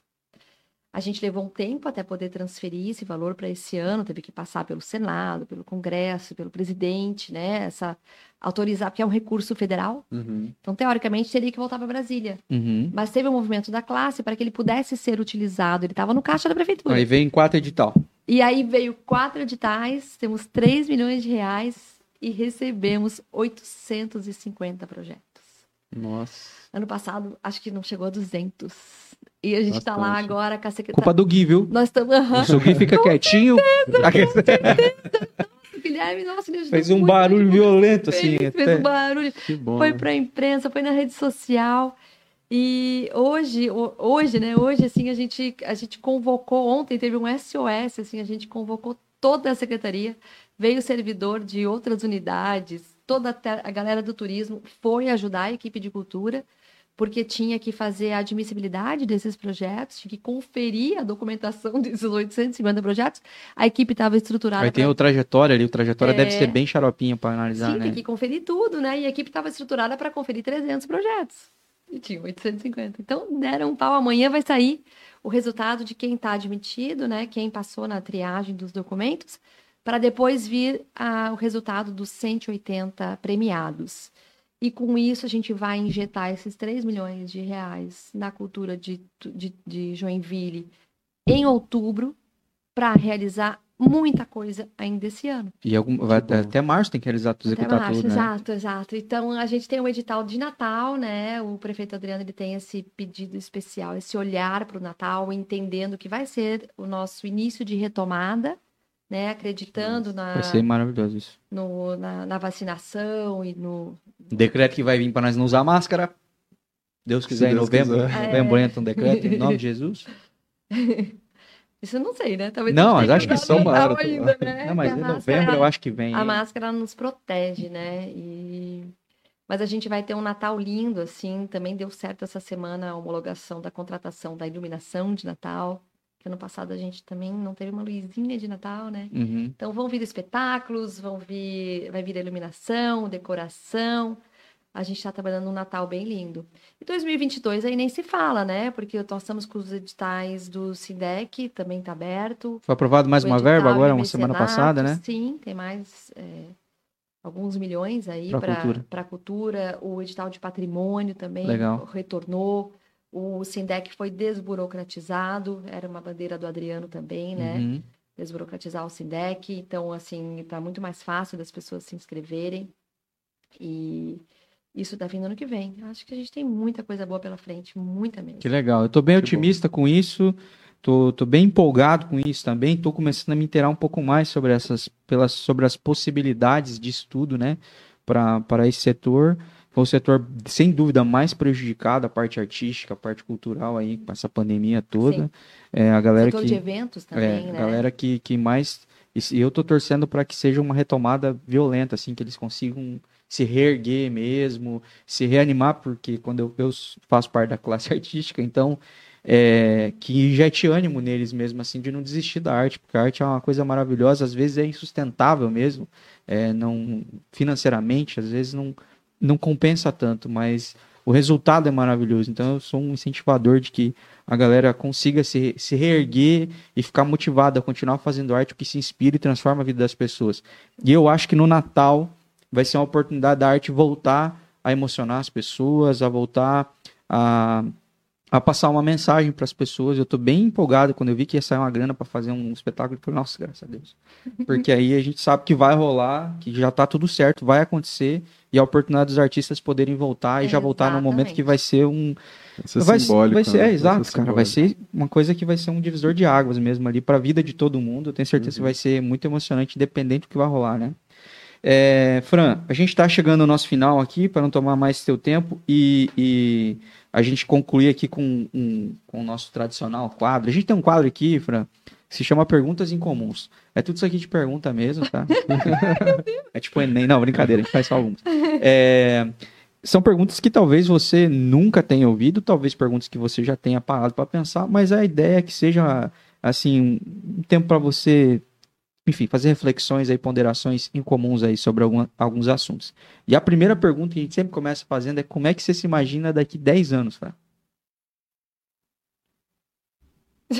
A gente levou um tempo até poder transferir esse valor para esse ano, teve que passar pelo Senado, pelo Congresso, pelo presidente, né? Essa autorizar, porque é um recurso federal, Uhum. então teoricamente teria que voltar para Brasília. Uhum. Mas teve um movimento da classe para que ele pudesse ser utilizado. Ele estava no caixa da prefeitura. Aí vem quatro edital. E aí veio quatro editais, temos 3 milhões de reais e recebemos 850 projetos. Nossa. Ano passado, acho que não chegou a 200. E a gente está lá Bastante. agora com a secretaria. Culpa do Gui, viu? Nós estamos. Aham. Se o Gui fica quietinho, O Guilherme, nossa, ele fez um muito, barulho muito, violento, fez, assim. fez até- um barulho. Que bom. Foi né? para a imprensa, foi na rede social. E hoje, ho- hoje, né? Hoje, assim, a gente, a gente convocou, ontem teve um SOS, assim, a gente convocou toda a secretaria, veio servidor de outras unidades, toda a galera do turismo foi ajudar a equipe de cultura, porque tinha que fazer a admissibilidade desses projetos, tinha que conferir a documentação desses 850 projetos. A equipe estava estruturada. Aí tem pra... o trajetória ali, o trajetória é... deve ser bem xaropinha para analisar, Sim, né? tem que conferir tudo, né? E a equipe estava estruturada para conferir 300 projetos. E tinha 850. Então, deram um pau. Amanhã vai sair o resultado de quem está admitido, né? Quem passou na triagem dos documentos, para depois vir a, o resultado dos 180 premiados. E com isso a gente vai injetar esses 3 milhões de reais na cultura de, de, de Joinville em outubro para realizar muita coisa ainda esse ano. E algum, vai, até março tem que realizar tudo, até executar março, tudo, né? Exato, exato. Então a gente tem um edital de Natal, né? O prefeito Adriano ele tem esse pedido especial, esse olhar para o Natal, entendendo que vai ser o nosso início de retomada, né? Acreditando na vai ser maravilhoso isso. No, na, na vacinação e no decreto que vai vir para nós não usar máscara. Deus quiser, Deus em novembro. quiser. Novembro entra um decreto em nome de Jesus. Isso eu não sei, né? Talvez Não, mas acho que tomara, Natal ainda, né? Não, mas em novembro eu acho que vem. A máscara nos protege, né? E... Mas a gente vai ter um Natal lindo, assim. Também deu certo essa semana a homologação da contratação da iluminação de Natal. Que ano passado a gente também não teve uma luzinha de Natal, né? Uhum. Então vão vir espetáculos, vão vir, vai vir a iluminação, decoração. A gente está trabalhando um Natal bem lindo. E 2022 aí nem se fala, né? Porque nós estamos com os editais do Sindec, também está aberto. Foi aprovado mais O uma verba agora, uma semana passada, né? Sim, tem mais é, alguns milhões aí cultura. para a cultura. O edital de patrimônio também Legal. retornou. O Sindec foi desburocratizado, era uma bandeira do Adriano também, né? Uhum. desburocratizar o SINDEC, então, assim, está muito mais fácil das pessoas se inscreverem. E isso está vindo ano que vem. Acho que a gente tem muita coisa boa pela frente, muita mesmo. Que legal. Eu tô bem Que otimista com isso. Tô, tô bem empolgado com isso também. Tô começando a me inteirar um pouco mais sobre essas, pelas, sobre as possibilidades de estudo, né, para esse setor. Foi o setor, sem dúvida, mais prejudicado, a parte artística, a parte cultural aí, com essa pandemia toda. Sim. É, a galera Setor que. de eventos também, é, né? a galera que, que mais. E eu tô torcendo para que seja uma retomada violenta, assim, que eles consigam se reerguer mesmo, se reanimar, porque quando eu, eu faço parte da classe artística, então é, que injete ânimo neles mesmo, assim, de não desistir da arte, porque a arte é uma coisa maravilhosa, às vezes é insustentável mesmo, é, não financeiramente, às vezes não, não compensa tanto, mas o resultado é maravilhoso. Então eu sou um incentivador de que a galera consiga se, se reerguer e ficar motivada a continuar fazendo arte, que se inspira e transforma a vida das pessoas. E eu acho que no Natal vai ser uma oportunidade da arte voltar a emocionar as pessoas, a voltar a, a passar uma mensagem para as pessoas. Eu estou bem empolgado quando eu vi que ia sair uma grana para fazer um espetáculo. Eu falei, nossa, graças a Deus. Porque aí a gente sabe que vai rolar, que já está tudo certo, vai acontecer. E a oportunidade dos artistas poderem voltar e já voltar num momento que Exatamente. vai ser um, Vai ser vai, simbólico. vai ser, né? é, exato, cara. Vai simbólico. ser uma coisa que vai ser um divisor de águas mesmo ali para a vida de todo mundo. Eu tenho certeza que Uhum. vai ser muito emocionante, independente do que vai rolar, né? É, Fran, a gente está chegando no nosso final aqui para não tomar mais teu tempo e, e a gente concluir aqui com, um, com o nosso tradicional quadro. A gente tem um quadro aqui, Fran, que se chama Perguntas Incomuns. É tudo isso aqui de pergunta mesmo, tá? é tipo Enem. Não, brincadeira, a gente faz só alguns. É, são perguntas que talvez você nunca tenha ouvido, talvez perguntas que você já tenha parado para pensar, mas a ideia é que seja assim um tempo para você, enfim, fazer reflexões aí, ponderações incomuns aí sobre algum, alguns assuntos. E a primeira pergunta que a gente sempre começa fazendo é como é que você se imagina daqui 10 anos, Fran?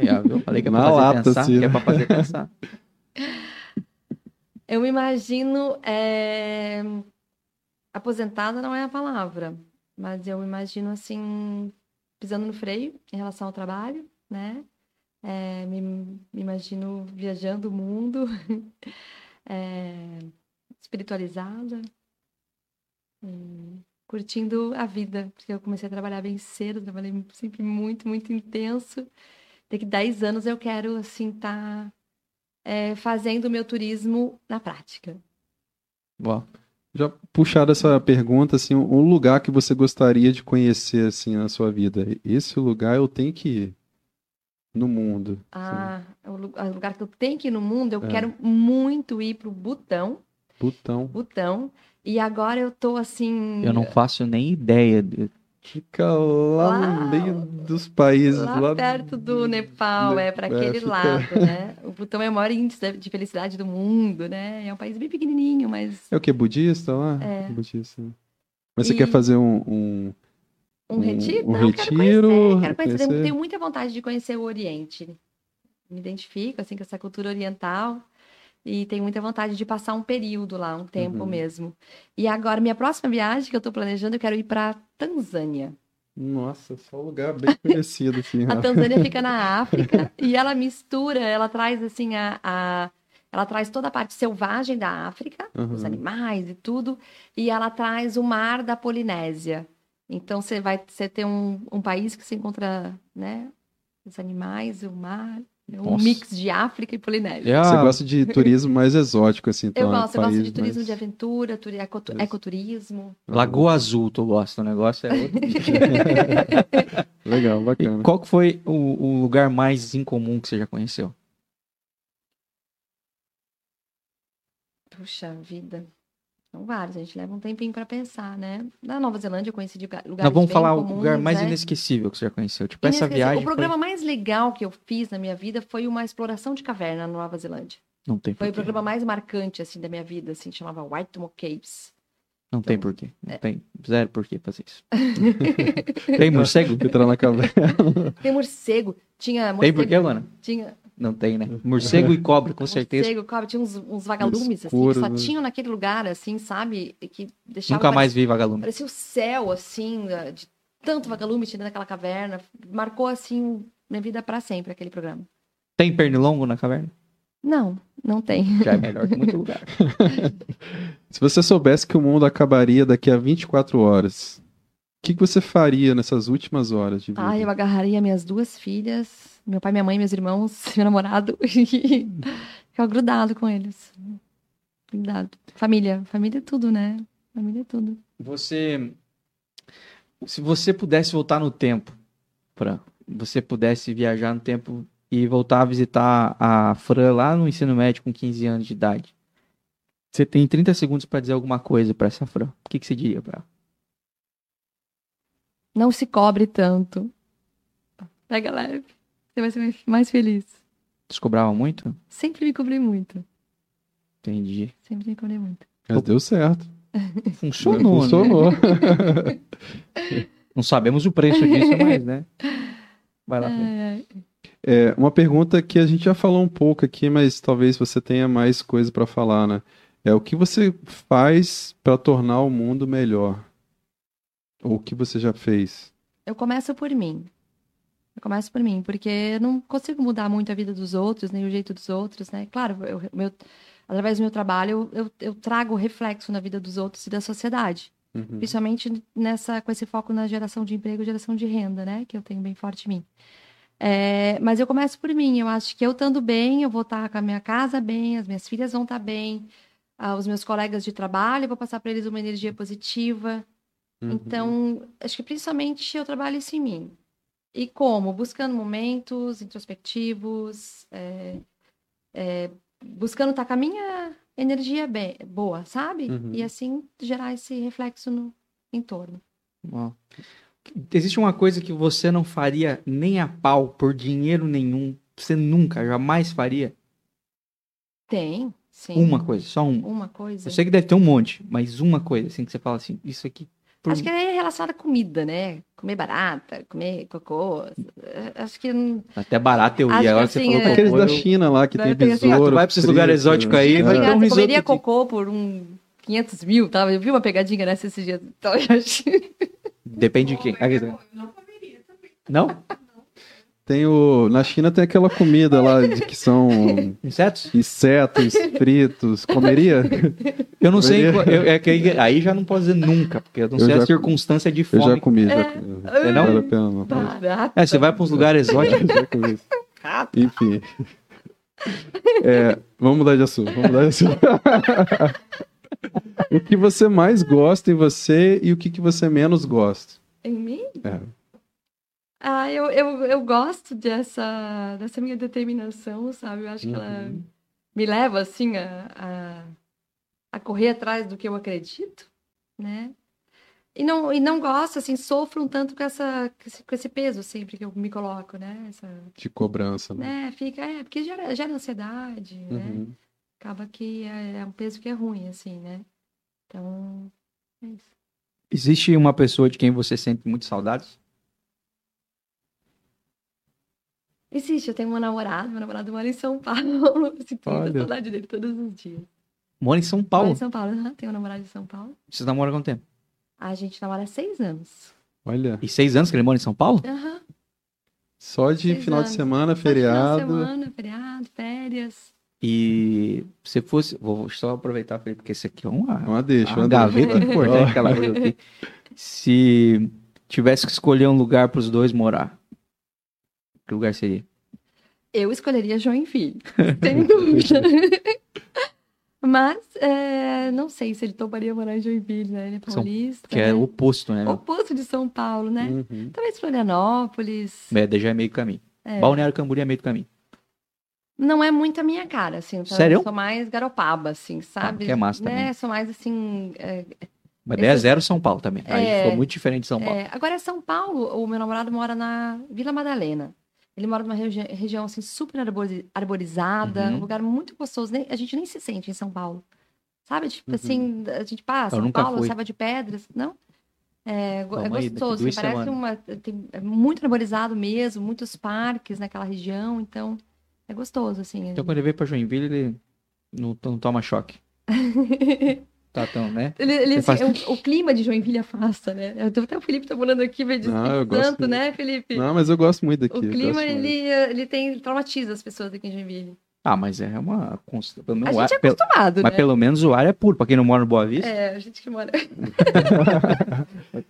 É, eu falei que é pra fazer lata, pensar, assim, que é pra fazer pensar. Eu me imagino. é, Aposentada não é a palavra, mas eu me imagino assim, pisando no freio em relação ao trabalho, né? É, me, me imagino viajando o mundo, é, espiritualizada, curtindo a vida, porque eu comecei a trabalhar bem cedo, trabalhei sempre muito, muito intenso. Daqui 10 anos eu quero, assim, estar é, fazendo o meu turismo na prática. Boa. Já puxar essa pergunta, assim, um lugar que você gostaria de conhecer, assim, na sua vida. Esse lugar eu tenho que ir. No mundo? Ah, o lu- o lugar que eu tenho que ir no mundo, eu É. quero muito ir pro Butão. Butão. Butão. E agora eu tô assim. Eu não faço nem ideia. de- Fica lá, Lá- no meio dos países. Lá, Lá, perto do Nepal, Ne- é para é, aquele fica- lado, né? O Butão é o maior índice de- de felicidade do mundo, né? É um país bem pequenininho, mas É o que? Budista lá? É. Budista. Mas você E- quer fazer um. um- um retiro? um não, quero retiro, conhecer, quero conhecer. conhecer. Tenho muita vontade de conhecer o Oriente. Me identifico assim com essa cultura oriental e tenho muita vontade de passar um período lá, um tempo Uhum. mesmo. E agora minha próxima viagem que eu tô planejando, eu quero ir para Tanzânia. Nossa, só um lugar bem conhecido, assim. A Rafa. Tanzânia fica na África e ela mistura, ela traz assim a, a- ela traz toda a parte selvagem da África, Uhum. os animais e tudo, e ela traz o mar da Polinésia. Então você vai você tem um, um país que se encontra, né, os animais, o mar, um Nossa. mix de África e Polinésia. É Você a- gosto de turismo mais exótico, assim. Eu então, é gosto, eu gosto de turismo mais- de aventura, turi- ecoturismo. Lagoa Azul, tu gosta. O negócio é outro. Legal, E bacana. qual que foi o, o lugar mais incomum que você já conheceu? Puxa vida. São vários, a gente leva um tempinho para pensar, né? Na Nova Zelândia eu conheci de lugar- lugares Nós vamos falar o comuns, lugar mais né? inesquecível que você já conheceu. Tipo, essa viagem. O foi- programa mais legal que eu fiz na minha vida foi uma exploração de caverna na Nova Zelândia. Não tem Foi o porquê. programa mais marcante, assim, da minha vida, assim, chamava White Tomo Caves. Não tem Então, porquê. Não é. tem zero porquê fazer isso. tem morcego? Entrar na caverna. Tem morcego, tinha Tem morcego, porquê, Luana? Tinha Não tem, né? Morcego e cobra, com certeza. morcego, cobra, tinha uns, uns vagalumes, assim, Escuros, que só né? tinham naquele lugar, assim, sabe? Que deixava Nunca mais vi vagalume. Parecia o céu, assim, de tanto vagalume tinha naquela caverna. Marcou, assim, minha vida para sempre, aquele programa. Tem pernilongo na caverna? Não, não tem. Já é melhor que muito lugar. Se você soubesse que o mundo acabaria daqui a 24 horas, o que, que você faria nessas últimas horas de vida? Ah, eu agarraria minhas duas filhas, meu pai, minha mãe, meus irmãos, meu namorado, e ficava grudado com eles. Grudado. Família, família é tudo, né? Família é tudo. Você. Se você pudesse voltar no tempo, Fran, você pudesse viajar no tempo e voltar a visitar a Fran lá no ensino médio com 15 anos de idade. Você tem 30 segundos pra dizer alguma coisa pra essa Fran. O que, que você diria pra ela? Não se cobre tanto. Pega leve. Você vai ser mais- feliz. Você cobrava muito? Sempre me cobri muito. Entendi. Sempre me cobri muito. Mas deu certo. Funcionou, né? Funcionou. Não sabemos o preço disso, mas, né? Vai lá. É, uma pergunta que a gente já falou um pouco aqui, mas talvez você tenha mais coisa para falar, né? É o que você faz para tornar o mundo melhor? Ou o que você já fez? Eu começo por mim. Eu começo por mim, porque eu não consigo mudar muito a vida dos outros, nem o jeito dos outros, né? Claro, eu, meu, através do meu trabalho, eu, eu, eu trago reflexo na vida dos outros e da sociedade. Uhum. Principalmente nessa, com esse foco na geração de emprego e geração de renda, né? Que eu tenho bem forte em mim. É, mas eu começo por mim. Eu acho que eu estando bem, eu vou estar com a minha casa bem, as minhas filhas vão estar bem, ah, os meus colegas de trabalho, eu vou passar para eles uma energia positiva. Uhum. Então, acho que principalmente eu trabalho isso em mim. E como? Buscando momentos introspectivos, é, é, buscando estar com a minha energia bem, boa, sabe? Uhum. E assim gerar esse reflexo no entorno. Ó. Existe uma coisa que você não faria nem a pau por dinheiro nenhum. Você nunca, jamais faria? Tem, sim. Uma coisa, só uma. Uma coisa. Eu sei que deve ter um monte, mas uma coisa, assim, que você fala assim, isso aqui. Por- Acho que é relacionado à comida, né? Comer barata, comer cocô. eh, Acho que. não- Até barato eu Acho ia. que Agora você assim, falou é- Aqueles da eu- China lá que tem assim, ah, besouro. vai pra esses lugares exóticos aí, né? vai ter um risoto comeria de- cocô por um 500 mil, tá? Eu vi uma pegadinha nessa esses dias. Então, eu acho... Depende de quem. Aqui, tá. Não? Tem o... Na China tem aquela comida lá de que são Insetos? insetos fritos. Comeria? Eu não sei. Comeria. qual- eu- é que aí, aí já não posso dizer nunca, porque eu não Eu sei a já- circunstância de Eu fome. já comi, já É. comi. Não não? vale a pena não. Barata. É, você vai pra uns lugares exóticos. Já comi. Enfim. É, vamos mudar de assunto. Vamos mudar de assunto. o que você mais gosta em você e o que, que você menos gosta? Em mim? É. Ah, eu, eu, eu gosto dessa, dessa minha determinação, sabe? Eu acho que ela Uhum. me leva, assim, a, a, a correr atrás do que eu acredito, né? E não, e não gosto, assim, sofro um tanto com, essa, com, esse, peso sempre que eu me coloco, né? Essa, De cobrança, né? né? Fica, é, porque gera, gera ansiedade, né? Uhum. Acaba que é, é um peso que é ruim, assim, né? Então, é isso. Existe uma pessoa de quem você sente muito saudades? Existe, eu tenho um namorado, meu namorado mora em São Paulo. Eu sinto muita Olha. saudade dele todos os dias. Mora em São Mora Paulo. em São Paulo, aham, tenho um namorado em São Paulo. Vocês namoram há quanto tempo? A gente namora há seis anos. Olha, E seis anos que ele mora em São Paulo? Aham. só de Seis final de anos. semana, Só de final de feriado. semana, feriado, férias. E se fosse. Vou só aproveitar, Felipe, porque esse aqui é uma, Uma deixa, uma uma gaveta deixa. importante. Se tivesse que escolher um lugar para os dois morar, que lugar seria? Eu escolheria Joinville, sem dúvida. Mas é, não sei se ele toparia morar em Joinville, né? Ele é São- paulista. Que é né? o oposto, né? meu? oposto de São Paulo, né? Uhum. Talvez Florianópolis. É, já é meio caminho. É. Balneário Camboriú é meio caminho. Não é muito a minha cara, assim. tá? Sério? Eu sou mais garopaba, assim, sabe? que é massa né? também. Sou mais, assim... é, Mas daí é Esse- zero São Paulo também. Aí É. ficou muito diferente de São Paulo. é, agora, São Paulo, o meu namorado mora na Vila Madalena. Ele mora numa regi- região, assim, super arbori- arborizada, Uhum. um lugar muito gostoso. Nem, a gente nem se sente em São Paulo. Sabe? Tipo Uhum. assim, a gente passa, São Paulo. Saiba de Pedras, não? É, é aí, gostoso, assim, parece semanas. uma... Tem, é muito arborizado mesmo, muitos parques naquela região, então é gostoso, assim. Então quando ele veio pra Joinville, ele não, não toma choque. Tá tão, né? Ele, ele, assim, faz- o, o clima de Joinville afasta, né? Até o Felipe tá morando aqui, vai dizer Não, eu gosto tanto, né, Felipe? Não, mas eu gosto muito daqui. o clima, ele, ele tem, traumatiza as pessoas aqui em Joinville. Ah, mas é uma consta. Pelo A menos o gente ar- é acostumado, Mas né? pelo menos o ar é puro. Pra quem não mora no Boa Vista. É, a gente que mora...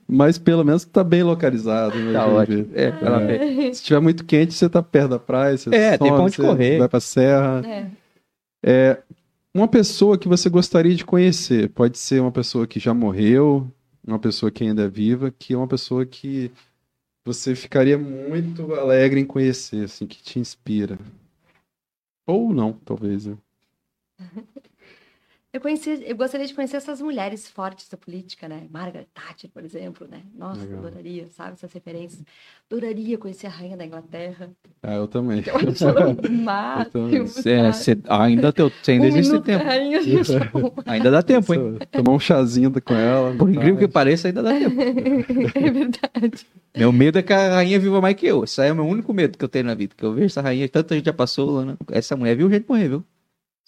Mas pelo menos tá bem localizado. Né, Tá ótimo. É, vê. Se tiver muito quente, você tá perto da praia. Você É, tem some, pra onde você correr. Vai pra serra. É. Uma pessoa que você gostaria de conhecer. Pode ser uma pessoa que já morreu, uma pessoa que ainda é viva, que é uma pessoa que você ficaria muito alegre em conhecer, assim, que te inspira. Ou não, talvez. Eu, conheci, eu gostaria de conhecer essas mulheres fortes da política, né? Margaret Thatcher, por exemplo, né? Nossa, Legal. adoraria, sabe? Essas referências. Adoraria conhecer a rainha da Inglaterra. Ah, eu também. Eu acho ela o máximo, também. Cê- ainda, teu, ainda Um existe tempo. rainha, Ainda dá tempo, hein? Tomar um chazinho com ela. Por incrível que tá? pareça, ainda dá tempo. É verdade. Meu medo é que a rainha viva mais que eu. Esse é o meu único medo que eu tenho na vida. Que eu vejo essa rainha, tanta gente já passou. né? Essa mulher viu gente morrer, viu?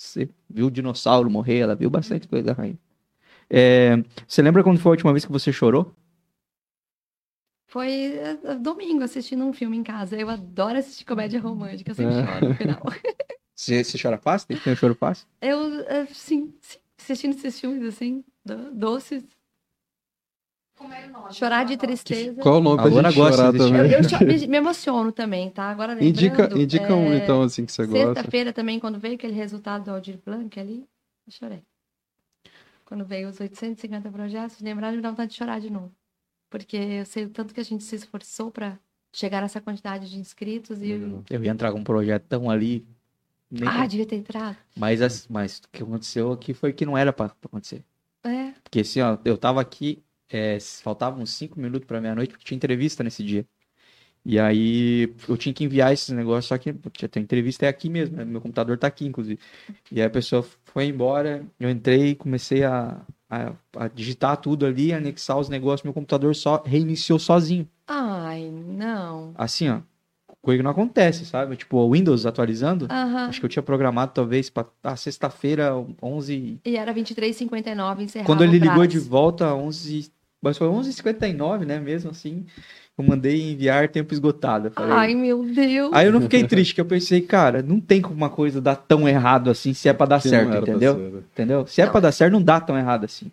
Você viu o dinossauro morrer, ela viu bastante coisa da rainha. É, você lembra quando foi a última vez que você chorou? Foi é, é, domingo assistindo um filme em casa. Eu adoro assistir comédia romântica, eu sempre É. choro no final. Você, você chora fácil? Tem, um choro fácil? Eu, é, sim, sim, assistindo esses filmes assim, do- doces. Chorar de tristeza. Qual o nome A pra Luana gente gosta chorar Eu, também? eu cho- me, me emociono também, tá? Agora lembrando, Indica, indica um, é, então, assim, que você gosta. Sexta-feira também, quando veio aquele resultado do Aldir Blanc ali, eu chorei. Quando veio os 850 projetos, lembraram me dá vontade de chorar de novo. Porque eu sei o tanto que a gente se esforçou para chegar nessa quantidade de inscritos e... Eu ia entrar com um projetão ali. nem- Ah, devia ter entrado. mas, as- mas o que aconteceu aqui foi que não era pra, pra acontecer. É, Porque assim, ó, eu tava aqui, é, faltavam 5 minutos pra meia-noite, porque tinha entrevista nesse dia. E aí eu tinha que enviar esses negócios, só que tinha tem entrevista é aqui mesmo, né? meu computador tá aqui, inclusive. E aí a pessoa foi embora, eu entrei, comecei a, a, a digitar tudo ali, anexar os negócios, meu computador só reiniciou sozinho. Ai, não. Assim, ó, coisa que não acontece, sabe? Tipo, o Windows atualizando, Aham. acho que eu tinha programado talvez pra ah, sexta-feira, 11 E era 23h59, encerrava quando ele ligou de volta, 11, mas foi 11h59, né? Mesmo assim, eu mandei enviar tempo esgotado. eu falei. Ai, meu Deus. Aí eu não fiquei triste, que eu pensei, cara, não tem como uma coisa dar tão errado assim se é pra dar Que certo, entendeu? ser, né? Entendeu? Se é Não. pra dar certo, não dá tão errado assim.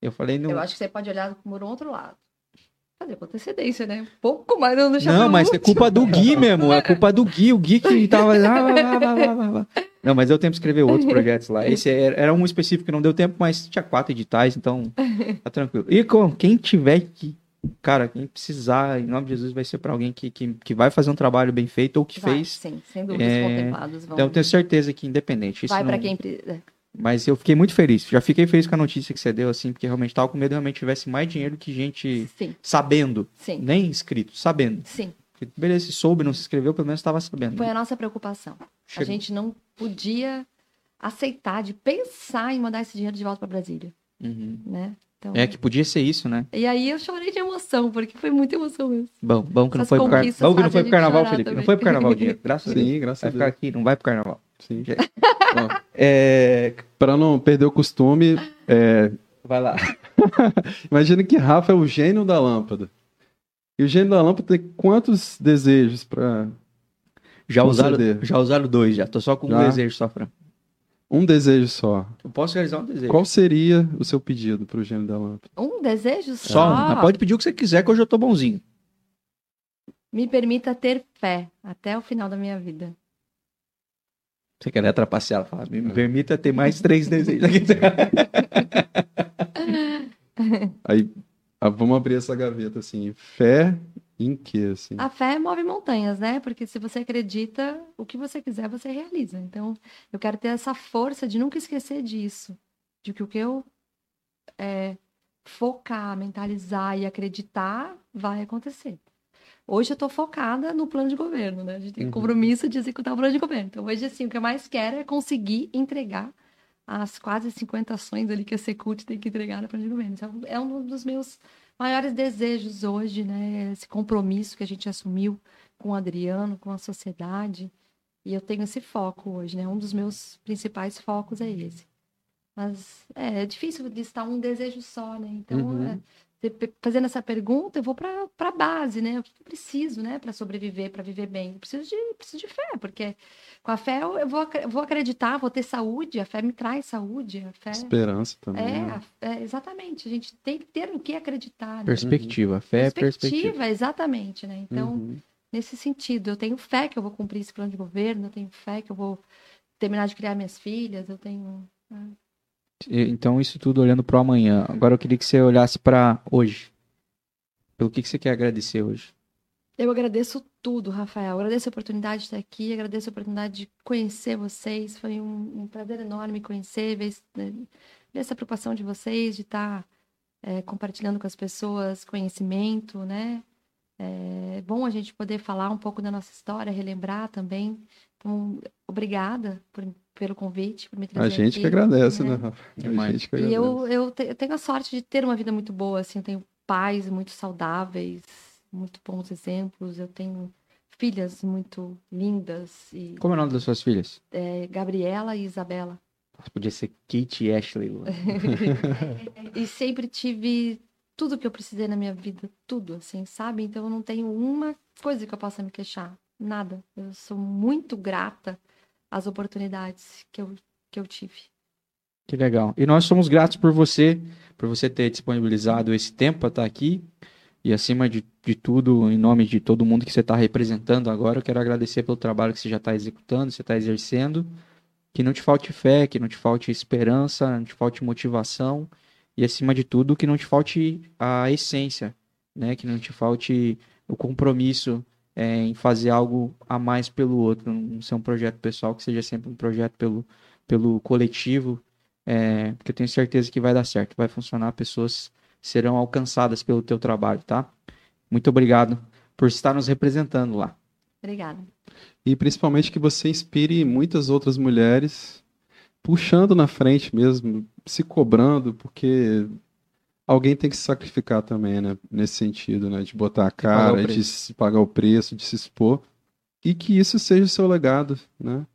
Eu falei, não. Eu acho que você pode olhar por um outro lado. Fazer com antecedência, né? Um pouco mais não deixar Não, mas é culpa do Gui mesmo, é culpa do Gui, o Gui que tava lá, lá, lá, lá, lá, lá, lá. Não, mas eu tenho que escrever outros projetos lá. Esse era era um específico que não deu tempo, mas tinha quatro editais, então tá tranquilo. E com quem tiver que cara, quem precisar, em nome de Jesus, vai ser para alguém que, que, que vai fazer um trabalho bem feito ou que Vai, fez. Sim, sem dúvida, É, os contemplados vão. Então eu tenho certeza que independente. Vai não- para quem. pre- é, Mas eu fiquei muito feliz. Já fiquei feliz com a notícia que você deu, assim, porque realmente tava com medo que realmente tivesse mais dinheiro que gente Sim, sabendo. sim, Nem inscrito, sabendo. sim. Porque, Beleza, se soube, não se inscreveu, pelo menos estava sabendo. Foi a nossa preocupação. A Chegou. gente não podia aceitar de pensar em mandar esse dinheiro de volta para Brasília, Uhum. né? Então, É que podia ser isso, né? E aí eu chorei de emoção, porque foi muita emoção mesmo. Bom, bom que não Essas foi pro, car... bom que não foi a pro carnaval, Felipe. Não também. foi pro carnaval o dinheiro. Graças a Deus. Sim, graças Vai a ficar Deus. aqui, não vai pro carnaval. Sim. É... Para não perder o costume, é, Vai lá. imagina que Rafa é o gênio da lâmpada. E o gênio da lâmpada tem quantos desejos para Já usaram, Conceder. já usaram dois, já. Tô só com um Já? desejo, só, Fran. um desejo só? Eu posso realizar um desejo. Qual seria o seu pedido para o gênio da lâmpada? Um desejo só. Só um. Mas pode pedir o que você quiser, que hoje eu tô bonzinho. Me permita ter fé até o final da minha vida. Você quer trapacear? Fala, me permita ter mais três desejos. Aí ah, vamos abrir essa gaveta assim, fé em quê assim? A fé move montanhas, né? Porque se você acredita, o que você quiser, você realiza. Então, eu quero ter essa força de nunca esquecer disso. De que o que eu é, focar, mentalizar e acreditar vai acontecer. Hoje eu tô focada no plano de governo, né? A gente tem Uhum. compromisso de executar o plano de governo. Então, hoje, assim, o que eu mais quero é conseguir entregar as quase 50 ações ali que a Secult tem que entregar de governo. Então, é um dos meus maiores desejos hoje, né? Esse compromisso que a gente assumiu com o Adriano, com a sociedade. E eu tenho esse foco hoje, né? Um dos meus principais focos é esse. Mas é, é difícil listar um desejo só, né? Então, Uhum. é, fazendo essa pergunta, eu vou para a base, né? O que eu preciso, né? Para sobreviver, para viver bem? Eu preciso de, preciso de fé, porque com a fé eu, eu vou, eu vou acreditar, vou ter saúde, a fé me traz saúde, a fé... Esperança também. É, né? a- é, exatamente. A gente tem que ter no que acreditar. Né? Perspectiva. Fé é perspectiva. exatamente, né? Então, Uhum. nesse sentido, eu tenho fé que eu vou cumprir esse plano de governo, eu tenho fé que eu vou terminar de criar minhas filhas, eu tenho. E- Então, isso tudo olhando pro amanhã. Agora eu queria que você olhasse pra hoje. Pelo que, que você quer agradecer hoje? Eu agradeço tudo, Rafael. Agradeço a oportunidade de estar aqui, agradeço a oportunidade de conhecer vocês. Foi um, um prazer enorme conhecer, ver, né, ver essa preocupação de vocês, de estar é, compartilhando com as pessoas conhecimento, né? É bom a gente poder falar um pouco da nossa história, relembrar também. Então, obrigada por- pelo convite, por me trazer A gente aqui, que agradece, né? né, Rafa? A Demais. gente que E agradece. eu, eu, te- eu tenho a sorte de ter uma vida muito boa, assim, eu tenho pais muito saudáveis, muito bons exemplos, eu tenho filhas muito lindas, e Como é o nome das suas filhas? é, Gabriela e Isabela. Podia ser Kate e Ashley. E sempre tive tudo que eu precisei na minha vida, tudo, assim, sabe? Então eu não tenho uma coisa que eu possa me queixar, nada. Eu sou muito grata às oportunidades que eu, que eu tive. Que legal. E nós somos gratos por você, por você ter disponibilizado esse tempo para estar aqui. E acima de, de tudo, em nome de todo mundo que você está representando agora, eu quero agradecer pelo trabalho que você já está executando, você está exercendo. Que não te falte fé, que não te falte esperança, não te falte motivação. E acima de tudo, que não te falte a essência, né? Que não te falte o compromisso é, em fazer algo a mais pelo outro. Não ser um projeto pessoal, que seja sempre um projeto pelo, pelo coletivo, é, porque eu tenho certeza que vai dar certo, vai funcionar, pessoas serão alcançadas pelo teu trabalho, tá? Muito obrigado por estar nos representando lá. Obrigada. E principalmente que você inspire muitas outras mulheres, puxando na frente mesmo, se cobrando, porque alguém tem que se sacrificar também, né? Nesse sentido, né? De botar a cara, de se pagar o preço, de se expor. E que isso seja o seu legado, né?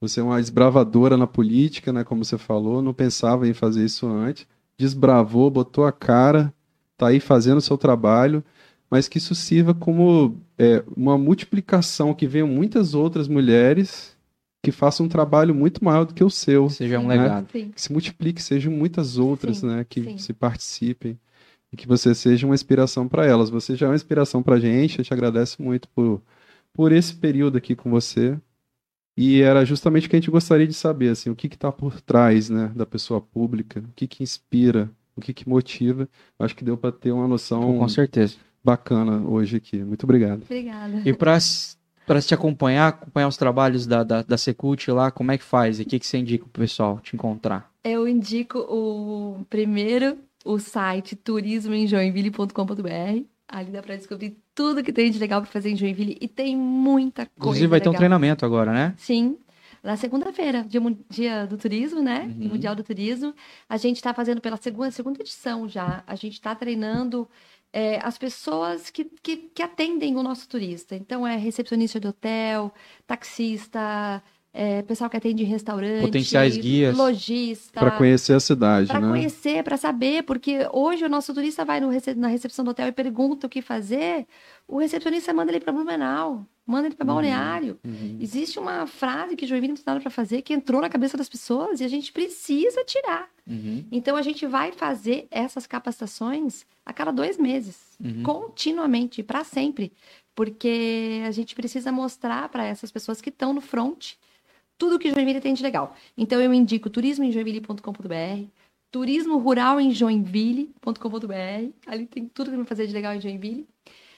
Você é uma desbravadora na política, né? Como você falou, não pensava em fazer isso antes. Desbravou, botou a cara, tá aí fazendo o seu trabalho, mas que isso sirva como é, uma multiplicação, que venham muitas outras mulheres que façam um trabalho muito maior do que o seu. Seja um Sim. legado. Sim. Que se multiplique, sejam muitas outras, Sim, né? Que sim. se participem. E que você seja uma inspiração para elas. Você já é uma inspiração para a gente. Eu te agradeço muito por, por esse período aqui com você. E era justamente o que a gente gostaria de saber, assim, o que está por trás, né, da pessoa pública, o que que inspira o que, que motiva. Acho que deu para ter uma noção Com certeza. bacana hoje aqui. Muito obrigado. Obrigada. E para para te acompanhar, acompanhar os trabalhos da, da, da Secult lá, como é que faz? E o que, que você indica pro pessoal te encontrar? Eu indico o primeiro, o site turismoemjoinville.com.br. Ali dá para descobrir tudo que tem de legal para fazer em Joinville e tem muita coisa. Inclusive vai ter um legal. treinamento agora, né? Sim. Na segunda-feira, dia, dia do turismo, né? Uhum. Mundial do Turismo. A gente está fazendo pela segunda, segunda edição já. A gente está treinando é, as pessoas que, que, que atendem o nosso turista. Então, é recepcionista de hotel, taxista, é, pessoal que atende restaurante. Potenciais guias. Lojista. Para conhecer a cidade, Para né? conhecer, para saber, porque hoje o nosso turista vai rece- na recepção do hotel e pergunta o que fazer, o recepcionista manda ele para Blumenau, manda ele para Balneário. Existe uma frase que Joinville não tem nada para fazer que entrou na cabeça das pessoas e a gente precisa tirar. Uhum. Então a gente vai fazer essas capacitações a cada dois meses, Uhum. continuamente, para sempre, porque a gente precisa mostrar para essas pessoas que estão no front tudo que Joinville tem de legal. Então eu indico turismoemjoinville.com.br, turismo rural em joinville.com.br, ali tem tudo que vai fazer de legal em Joinville.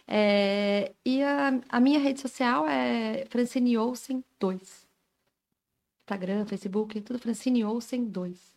É, e a, a minha rede social é Francine Olsen 2. Instagram, Facebook, tudo Francine Olsen 2.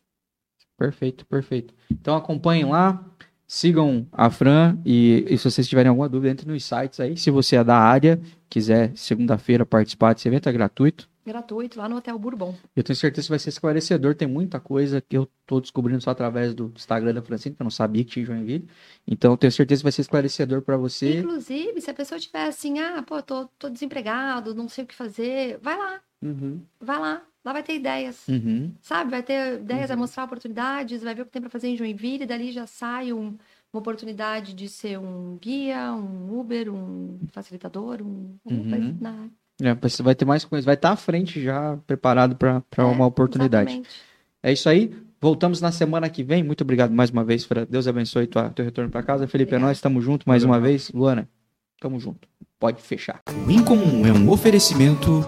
Perfeito, perfeito. Então acompanhem lá, sigam a Fran e, e se vocês tiverem alguma dúvida, entre nos sites aí. Se você é da área, quiser segunda-feira participar desse evento, é gratuito. Gratuito lá no Hotel Bourbon. Eu tenho certeza que vai ser esclarecedor. Tem muita coisa que eu tô descobrindo só através do Instagram da Francine, que eu não sabia que tinha Joinville. Então, tenho certeza que vai ser esclarecedor para você. Inclusive, se a pessoa tiver assim, ah, pô, tô, tô desempregado, não sei o que fazer, vai lá, Uhum, vai lá. Lá vai ter ideias. uhum. Sabe? Vai ter ideias, vai mostrar oportunidades, vai ver o que tem para fazer em Joinville, e dali já sai um- uma oportunidade de ser um guia, um Uber, um facilitador, um. Uhum. na- É, você vai ter mais coisa, vai estar à frente já preparado para É, uma oportunidade. exatamente. É isso aí. Voltamos na semana que vem. Muito obrigado mais uma vez, Fran. Deus abençoe tua, teu retorno para casa. Felipe, é Obrigada. nós, tamo junto mais uma vez. Luana, tamo junto. Pode fechar. O Incomum é um oferecimento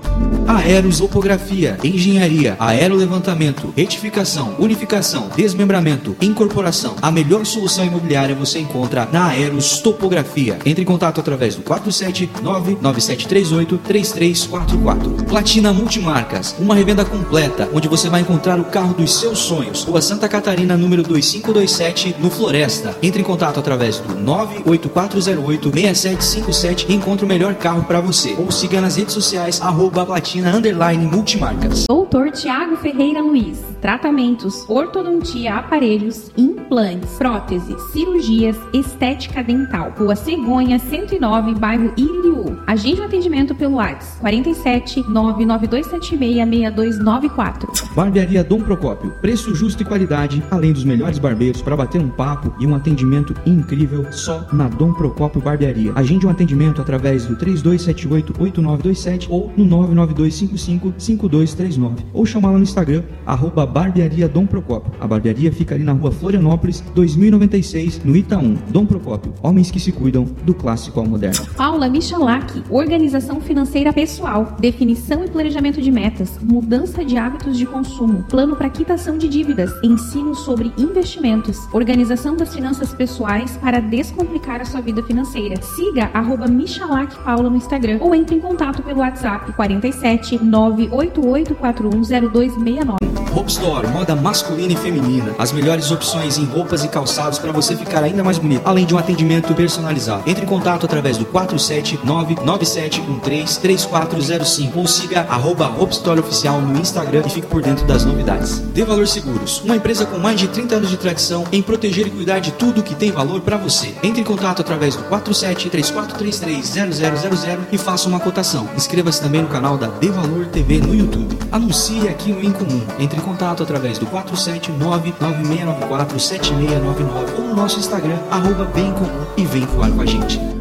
Aerosopografia, Engenharia, Aerolevantamento, Retificação, Unificação, Desmembramento, Incorporação. A melhor solução imobiliária você encontra na Aeros Topografia. Entre em contato através do 479-9738-3344. Platina Multimarcas, uma revenda completa, onde você vai encontrar o carro dos seus sonhos. Rua Santa Catarina, número 2527, no Floresta. Entre em contato através do 98408-6757 encontre o melhor carro para você. Ou siga nas redes sociais, arroba platina underline multimarcas. Doutor Tiago Ferreira Luiz. Tratamentos, ortodontia, aparelhos, implantes, próteses, cirurgias, estética dental. Rua Cegonha, 109, bairro Iririú. Agende o atendimento pelo WhatsApp 47 99276 6294. Barbearia Dom Procópio. Preço justo e qualidade, além dos melhores barbeiros para bater um papo e um atendimento incrível só na Dom Procópio Barbearia. Agende um atendimento através do 3278-8927 ou no 99255-5239 ou chamá-la no Instagram, arroba Barbearia Dom Procópio. A barbearia fica ali na rua Florianópolis, 2096, no Itaú. Dom Procópio, homens que se cuidam do clássico ao moderno. Paula Michalak, organização financeira pessoal, definição e planejamento de metas, mudança de hábitos de consumo, plano para quitação de dívidas, ensino sobre investimentos, organização das finanças pessoais para descomplicar a sua vida financeira. Siga arroba Michalak Paula no Instagram ou entre em contato pelo WhatsApp 47 988410269. Hope Store, moda masculina e feminina. As melhores opções em roupas e calçados para você ficar ainda mais bonito, além de um atendimento personalizado. Entre em contato através do 47997133405 ou siga arroba Hope Store Oficial no Instagram e fique por dentro das novidades. De Valor Seguros, uma empresa com mais de 30 anos de tradição em proteger e cuidar de tudo que tem valor para você. Entre em contato através do 4734330000 e faça uma cotação. Inscreva-se também no canal da De Valor TV no YouTube. Anuncie aqui no Incomum. Entre em contato através do 479-9694-7699 ou no nosso Instagram, arroba bem comum e vem falar com a gente.